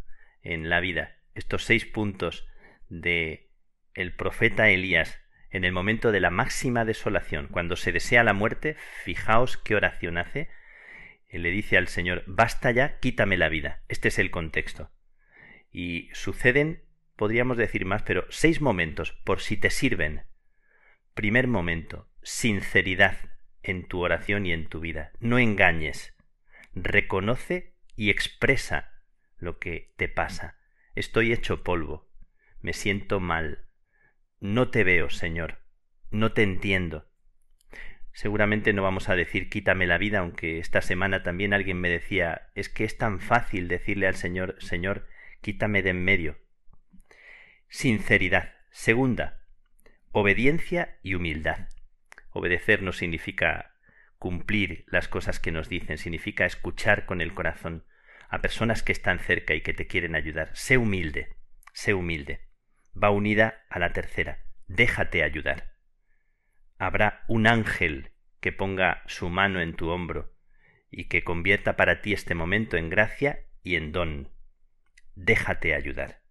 en la vida. Estos seis puntos de el profeta Elías en el momento de la máxima desolación, cuando se desea la muerte, fijaos qué oración hace. Le dice al Señor, basta ya, quítame la vida. Este es el contexto. Y suceden, podríamos decir más, pero seis momentos, por si te sirven. Primer momento, sinceridad en tu oración y en tu vida. No engañes. Reconoce y expresa lo que te pasa. Estoy hecho polvo. Me siento mal. No te veo, Señor. No te entiendo. Seguramente no vamos a decir quítame la vida, aunque esta semana también alguien me decía es que es tan fácil decirle al Señor, Señor, quítame de en medio. Sinceridad. Segunda, obediencia y humildad. Obedecer no significa cumplir las cosas que nos dicen, significa escuchar con el corazón a personas que están cerca y que te quieren ayudar. Sé humilde, sé humilde. Va unida a la tercera, déjate ayudar. Habrá un ángel que ponga su mano en tu hombro y que convierta para ti este momento en gracia y en don. Déjate ayudar.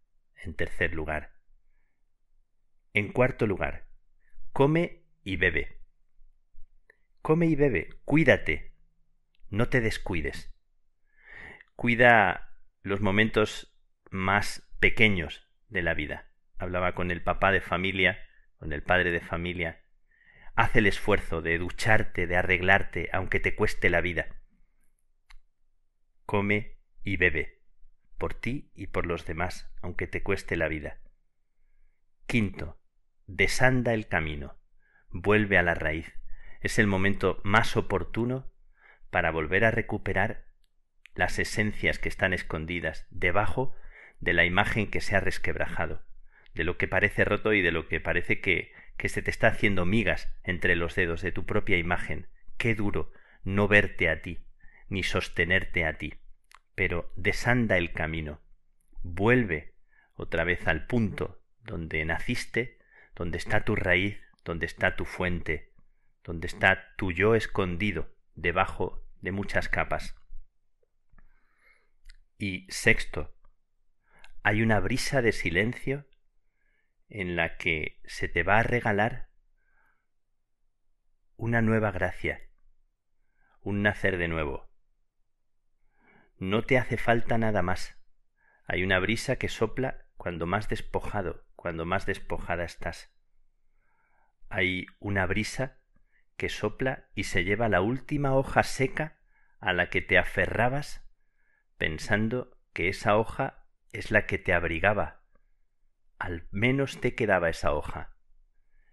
En tercer lugar, en cuarto lugar, come y bebe. Come y bebe, cuídate, no te descuides. Cuida los momentos más pequeños de la vida. Hablaba con el papá de familia, con el padre de familia. Haz el esfuerzo de ducharte, de arreglarte, aunque te cueste la vida. Come y bebe, por ti y por los demás, aunque te cueste la vida. Quinto, desanda el camino, vuelve a la raíz. Es el momento más oportuno para volver a recuperar las esencias que están escondidas debajo de la imagen que se ha resquebrajado, de lo que parece roto y de lo que parece que, que se te está haciendo migas entre los dedos de tu propia imagen. Qué duro no verte a ti, ni sostenerte a ti. Pero desanda el camino, vuelve otra vez al punto donde naciste donde está tu raíz, donde está tu fuente, donde está tu yo escondido debajo de muchas capas. Y sexto, hay una brisa de silencio en la que se te va a regalar una nueva gracia, un nacer de nuevo. No te hace falta nada más. Hay una brisa que sopla cuando más despojado, cuando más despojada estás. Hay una brisa que sopla y se lleva la última hoja seca a la que te aferrabas pensando que esa hoja es la que te abrigaba. Al menos te quedaba esa hoja.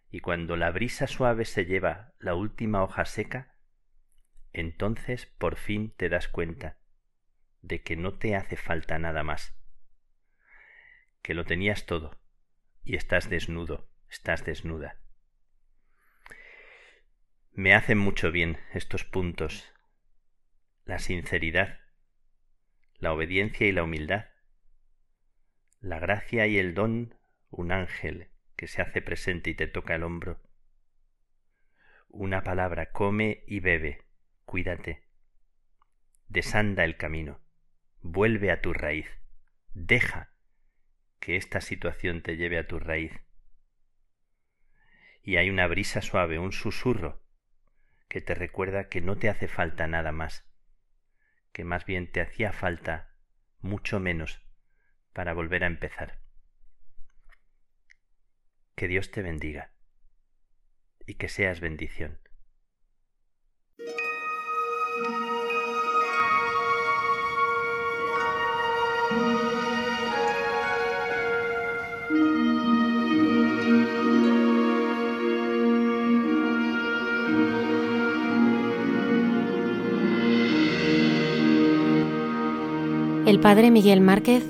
Y cuando la brisa suave se lleva la última hoja seca, entonces por fin te das cuenta de que no te hace falta nada más, que lo tenías todo y estás desnudo, estás desnuda. Me hacen mucho bien estos puntos, la sinceridad, la obediencia y la humildad, la gracia y el don, un ángel que se hace presente y te toca el hombro. Una palabra, come y bebe, cuídate. Desanda el camino, vuelve a tu raíz, deja que esta situación te lleve a tu raíz. Y hay una brisa suave, un susurro, que te recuerda que no te hace falta nada más, que más bien te hacía falta mucho menos para volver a empezar. Que Dios te bendiga y que seas bendición. El padre Miguel Márquez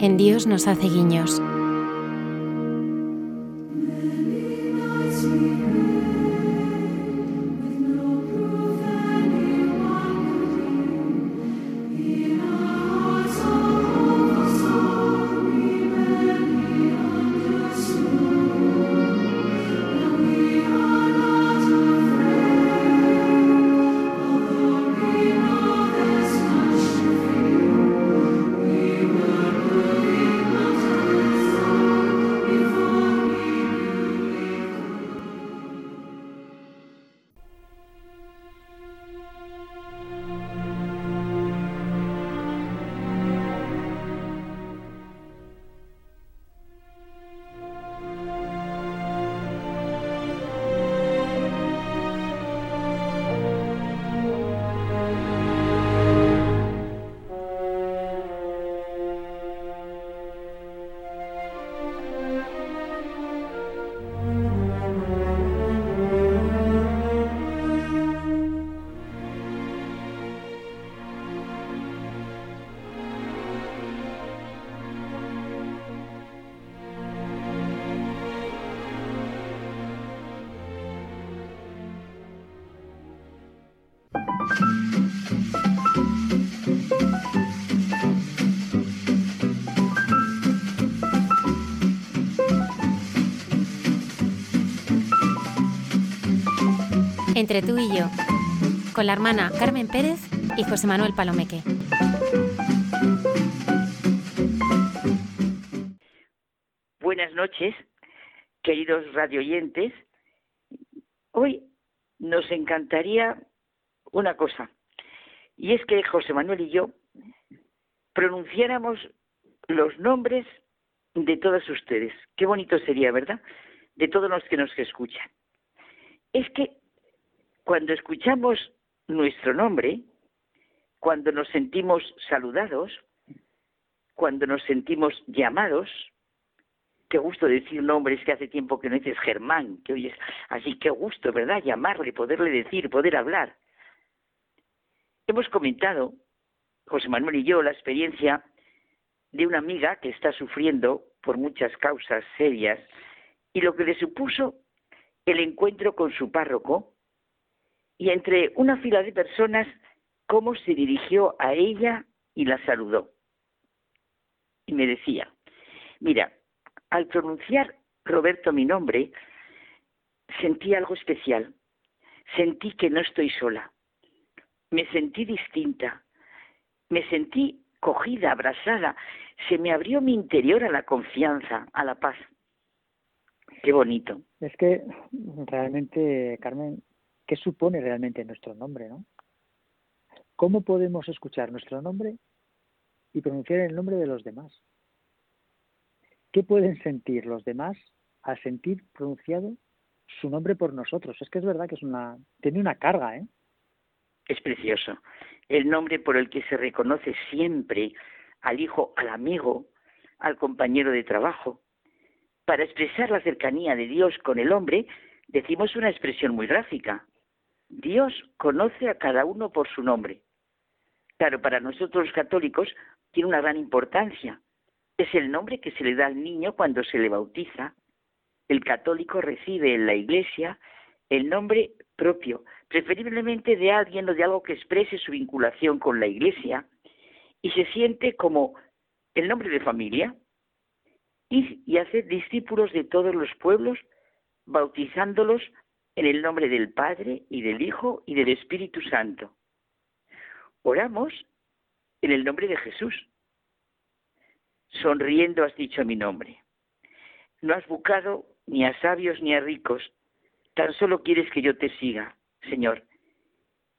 en Dios nos hace guiños. Entre tú y yo, con la hermana Carmen Pérez y José Manuel Palomeque. Buenas noches, queridos radioyentes. Hoy nos encantaría una cosa, y es que José Manuel y yo pronunciáramos los nombres de todos ustedes. Qué bonito sería, ¿verdad? De todos los que nos escuchan. Es que cuando escuchamos nuestro nombre, cuando nos sentimos saludados, cuando nos sentimos llamados, qué gusto decir nombres que hace tiempo que no dices Germán, que oyes así, qué gusto, ¿verdad? Llamarle, poderle decir, poder hablar. Hemos comentado, José Manuel y yo, la experiencia de una amiga que está sufriendo por muchas causas serias y lo que le supuso el encuentro con su párroco, y entre una fila de personas cómo se dirigió a ella y la saludó. Y me decía, mira, al pronunciar Roberto mi nombre, sentí algo especial, sentí que no estoy sola. Me sentí distinta. Me sentí cogida, abrazada. Se me abrió mi interior a la confianza, a la paz. Qué bonito. Es que realmente, Carmen, ¿qué supone realmente nuestro nombre, no? ¿Cómo podemos escuchar nuestro nombre y pronunciar el nombre de los demás? ¿Qué pueden sentir los demás al sentir pronunciado su nombre por nosotros? Es que es verdad que es una tiene una carga, ¿eh? Es precioso. El nombre por el que se reconoce siempre al hijo, al amigo, al compañero de trabajo. Para expresar la cercanía de Dios con el hombre, decimos una expresión muy gráfica. Dios conoce a cada uno por su nombre. Claro, para nosotros los católicos tiene una gran importancia. Es el nombre que se le da al niño cuando se le bautiza. El católico recibe en la iglesia el nombre propio, preferiblemente de alguien o de algo que exprese su vinculación con la iglesia y se siente como el nombre de familia y, y hace discípulos de todos los pueblos, bautizándolos en el nombre del Padre y del Hijo y del Espíritu Santo. Oramos en el nombre de Jesús. Sonriendo has dicho mi nombre. No has buscado ni a sabios ni a ricos, tan solo quieres que yo te siga, Señor.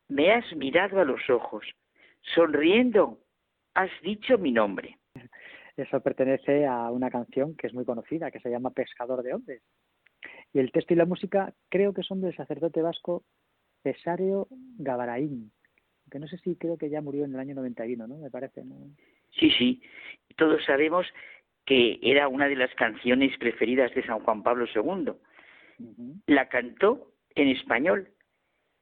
Me has mirado a los ojos, sonriendo has dicho mi nombre. Eso pertenece a una canción que es muy conocida, que se llama Pescador de Hombres. Y el texto y la música creo que son del sacerdote vasco Pesario Gavaraín, que no sé si creo que ya murió en el año 91, ¿no? Me parece, ¿no? Sí, sí. Todos sabemos que era una de las canciones preferidas de San Juan Pablo II. La cantó en español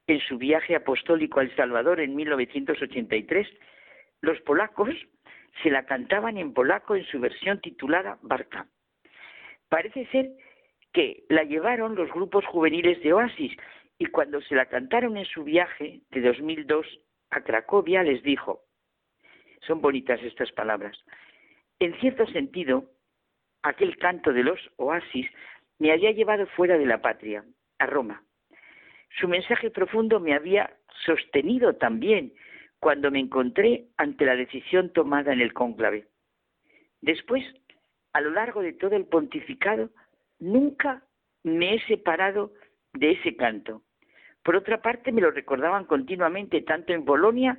en su viaje apostólico a El Salvador en 1983. Los polacos se la cantaban en polaco en su versión titulada Barca. Parece ser que la llevaron los grupos juveniles de Oasis y cuando se la cantaron en su viaje de 2002 a Cracovia les dijo, son bonitas estas palabras, en cierto sentido, aquel canto de los oasis me había llevado fuera de la patria, a Roma. Su mensaje profundo me había sostenido también cuando me encontré ante la decisión tomada en el cónclave. Después, a lo largo de todo el pontificado, nunca me he separado de ese canto. Por otra parte, me lo recordaban continuamente tanto en Bolonia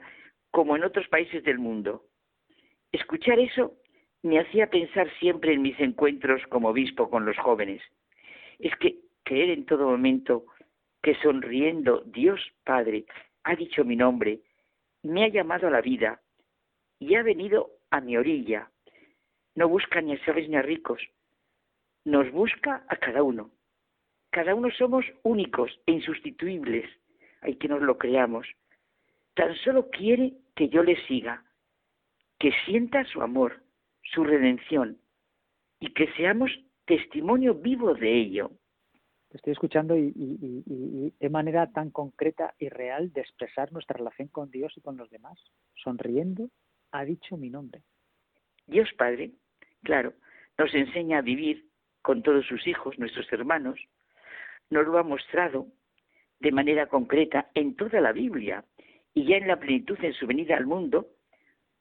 como en otros países del mundo. Escuchar eso me hacía pensar siempre en mis encuentros como obispo con los jóvenes. Es que creer en todo momento que sonriendo Dios Padre ha dicho mi nombre, me ha llamado a la vida y ha venido a mi orilla. No busca ni a sabes ni a ricos, nos busca a cada uno. Cada uno somos únicos e insustituibles, hay que nos lo creamos. Tan solo quiere que yo le siga, que sienta su amor, su redención y que seamos testimonio vivo de ello. Estoy escuchando y, y, de manera tan concreta y real de expresar nuestra relación con Dios y con los demás. Sonriendo, ha dicho mi nombre. Dios Padre, claro, nos enseña a vivir con todos sus hijos, nuestros hermanos, nos lo ha mostrado de manera concreta en toda la Biblia y ya en la plenitud en su venida al mundo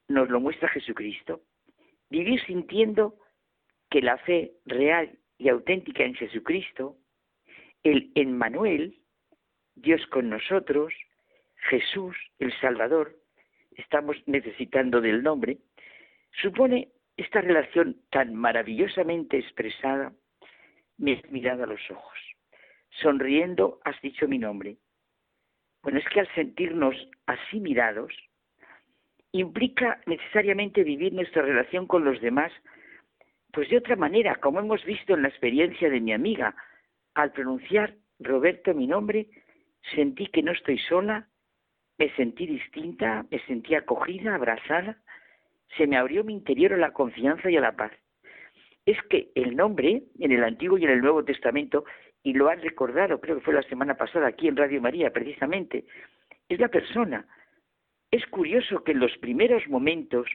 nos lo muestra Jesucristo. Vivir sintiendo que la fe real y auténtica en Jesucristo, el Emmanuel, Dios con nosotros, Jesús, el Salvador, estamos necesitando del nombre, supone esta relación tan maravillosamente expresada, me has mirado a los ojos. Sonriendo has dicho mi nombre. Bueno, es que al sentirnos así mirados, implica necesariamente vivir nuestra relación con los demás, pues de otra manera, como hemos visto en la experiencia de mi amiga, al pronunciar Roberto mi nombre, sentí que no estoy sola, me sentí distinta, me sentí acogida, abrazada, se me abrió mi interior a la confianza y a la paz. Es que el nombre, en el Antiguo y en el Nuevo Testamento, y lo han recordado, creo que fue la semana pasada aquí en Radio María, precisamente, es la persona. Es curioso que en los primeros momentos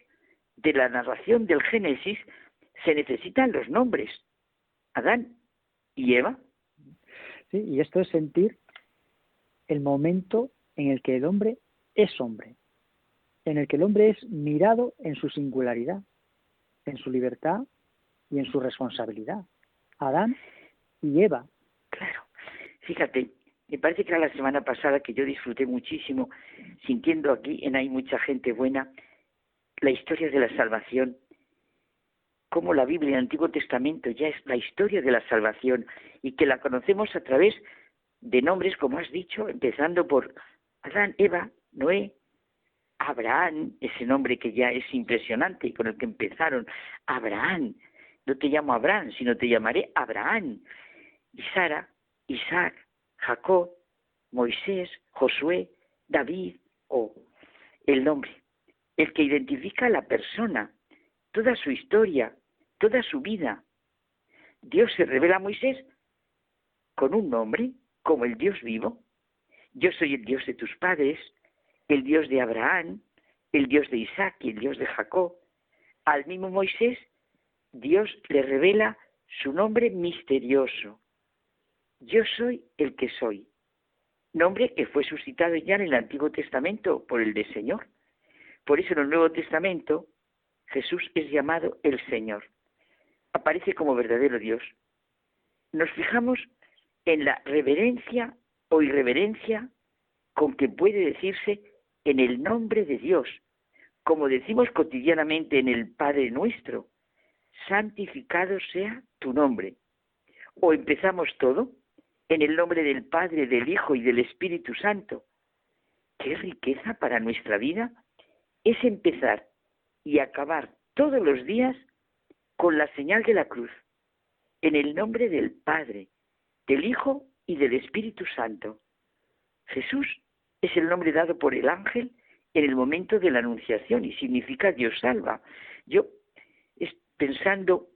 de la narración del Génesis se necesitan los nombres. Adán y Eva. Sí, y esto es sentir el momento en el que el hombre es hombre, en el que el hombre es mirado en su singularidad, en su libertad y en su responsabilidad. Adán y Eva. Claro. Fíjate, me parece que era la semana pasada que yo disfruté muchísimo sintiendo aquí en Hay mucha gente buena la historia de la salvación, como la Biblia, el Antiguo Testamento ya es la historia de la salvación y que la conocemos a través de nombres, como has dicho, empezando por Adán, Eva, Noé, Abraham, ese nombre que ya es impresionante y con el que empezaron, Abraham, no te llamo Abraham, sino te llamaré Abraham, y Sara, Isaac, Jacob, Moisés, Josué, David, o el nombre, el que identifica a la persona, toda su historia, toda su vida. Dios se revela a Moisés con un nombre, como el Dios vivo. Yo soy el Dios de tus padres, el Dios de Abraham, el Dios de Isaac y el Dios de Jacob. Al mismo Moisés, Dios le revela su nombre misterioso. Yo soy el que soy. Nombre que fue suscitado ya en el Antiguo Testamento por el de Señor. Por eso en el Nuevo Testamento Jesús es llamado el Señor. Aparece como verdadero Dios. Nos fijamos en la reverencia o irreverencia con que puede decirse en el nombre de Dios, como decimos cotidianamente en el Padre nuestro, santificado sea tu nombre. O empezamos todo en el nombre del Padre, del Hijo y del Espíritu Santo. Qué riqueza para nuestra vida es empezar y acabar todos los días con la señal de la cruz, en el nombre del Padre, del Hijo y del Espíritu Santo. Jesús es el nombre dado por el ángel en el momento de la anunciación y significa Dios salva. Yo, pensando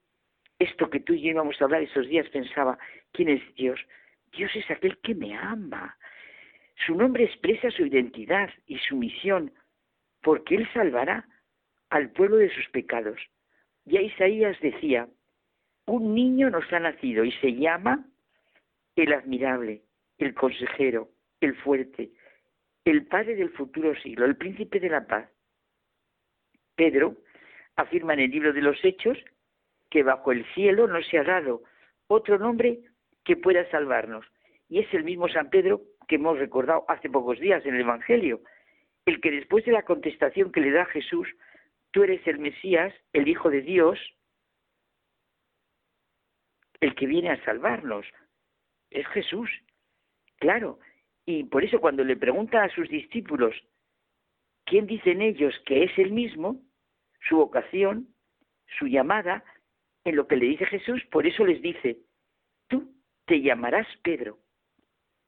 esto que tú y yo íbamos a hablar esos días, pensaba, ¿quién es Dios? Dios es aquel que me ama. Su nombre expresa su identidad y su misión, porque Él salvará al pueblo de sus pecados. Ya Isaías decía, un niño nos ha nacido y se llama el admirable, el consejero, el fuerte, el padre del futuro siglo, el príncipe de la paz. Pedro afirma en el libro de los Hechos que bajo el cielo no se ha dado otro nombre que pueda salvarnos. Y es el mismo San Pedro que hemos recordado hace pocos días en el Evangelio, el que después de la contestación que le da Jesús, tú eres el Mesías, el Hijo de Dios, el que viene a salvarnos. Es Jesús, claro. Y por eso cuando le pregunta a sus discípulos, ¿quién dicen ellos que es el mismo? Su vocación, su llamada, en lo que le dice Jesús, por eso les dice, tú te llamarás Pedro,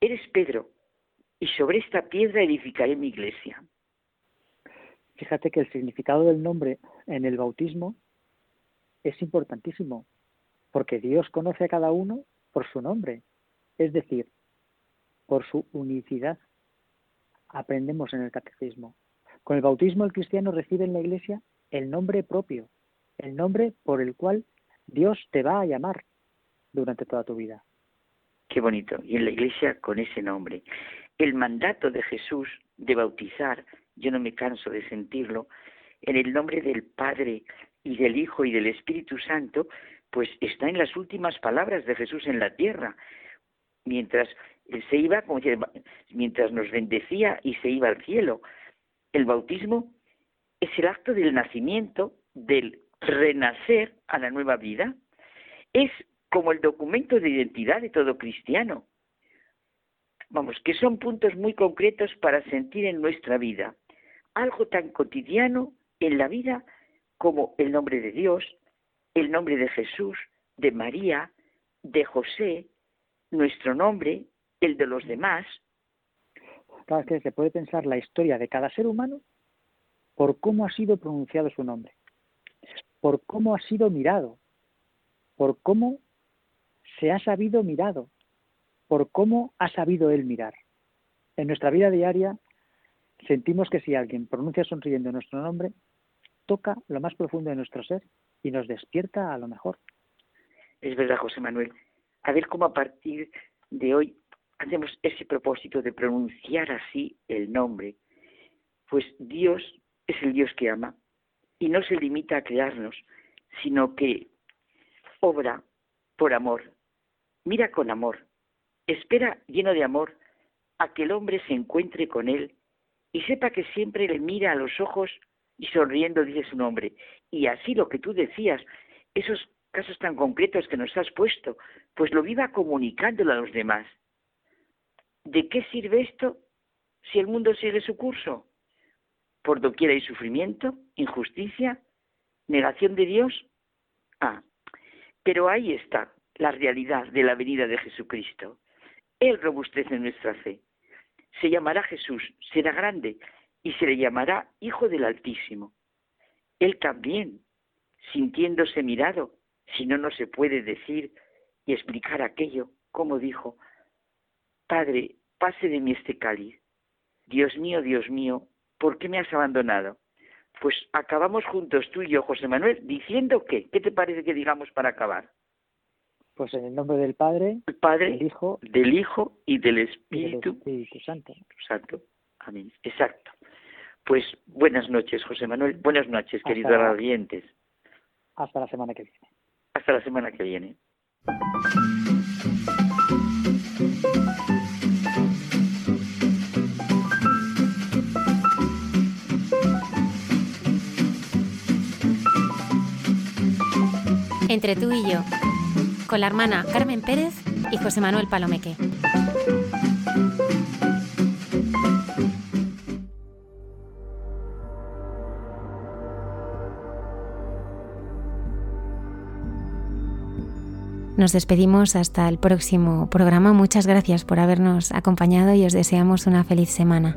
eres Pedro, y sobre esta piedra edificaré mi iglesia. Fíjate que el significado del nombre en el bautismo es importantísimo, porque Dios conoce a cada uno por su nombre, es decir, por su unicidad. Aprendemos en el catecismo. Con el bautismo el cristiano recibe en la iglesia el nombre propio, el nombre por el cual Dios te va a llamar durante toda tu vida. Qué bonito. Y en la iglesia con ese nombre. El mandato de Jesús de bautizar yo no me canso de sentirlo, en el nombre del Padre y del Hijo y del Espíritu Santo, pues está en las últimas palabras de Jesús en la tierra. Mientras se iba, como mientras nos bendecía y se iba al cielo. El bautismo es el acto del nacimiento, del renacer a la nueva vida. Es como el documento de identidad de todo cristiano. Vamos, que son puntos muy concretos para sentir en nuestra vida algo tan cotidiano en la vida como el nombre de Dios, el nombre de Jesús, de María, de José, nuestro nombre, el de los demás. Cada que se puede pensar la historia de cada ser humano por cómo ha sido pronunciado su nombre, por cómo ha sido mirado, por cómo se ha sabido mirado, por cómo ha sabido él mirar. En nuestra vida diaria sentimos que si alguien pronuncia sonriendo nuestro nombre, toca lo más profundo de nuestro ser y nos despierta a lo mejor. Es verdad, José Manuel. A ver cómo a partir de hoy hacemos ese propósito de pronunciar así el nombre, pues Dios es el Dios que ama y no se limita a crearnos, sino que obra por amor, mira con amor, espera lleno de amor a que el hombre se encuentre con él y sepa que siempre le mira a los ojos y sonriendo dice su nombre. Y así lo que tú decías, esos casos tan concretos que nos has puesto, pues lo viva comunicándolo a los demás. ¿De qué sirve esto si el mundo sigue su curso? Por doquier hay sufrimiento, injusticia, negación de Dios. Ah, pero ahí está la realidad de la venida de Jesucristo. Él robustece nuestra fe. Se llamará Jesús, será grande y se le llamará Hijo del Altísimo. Él también, sintiéndose mirado, si no, no se puede decir y explicar aquello, como dijo, Padre, pase de mí este cáliz. Dios mío, Dios mío, ¿por qué me has abandonado? Pues acabamos juntos tú y yo, José Manuel, diciendo qué. ¿Qué te parece que digamos para acabar? Pues en el nombre del Padre, el Padre, del Hijo, del Hijo y del Espíritu, y del Espíritu Santo. Santo. Amén. Exacto. Pues buenas noches, José Manuel. Buenas noches, Hasta queridos la- oyentes. Hasta la semana que viene. Hasta la semana que viene. Entre tú y yo, con la hermana Carmen Pérez y José Manuel Palomeque. Nos despedimos hasta el próximo programa. Muchas gracias por habernos acompañado y os deseamos una feliz semana.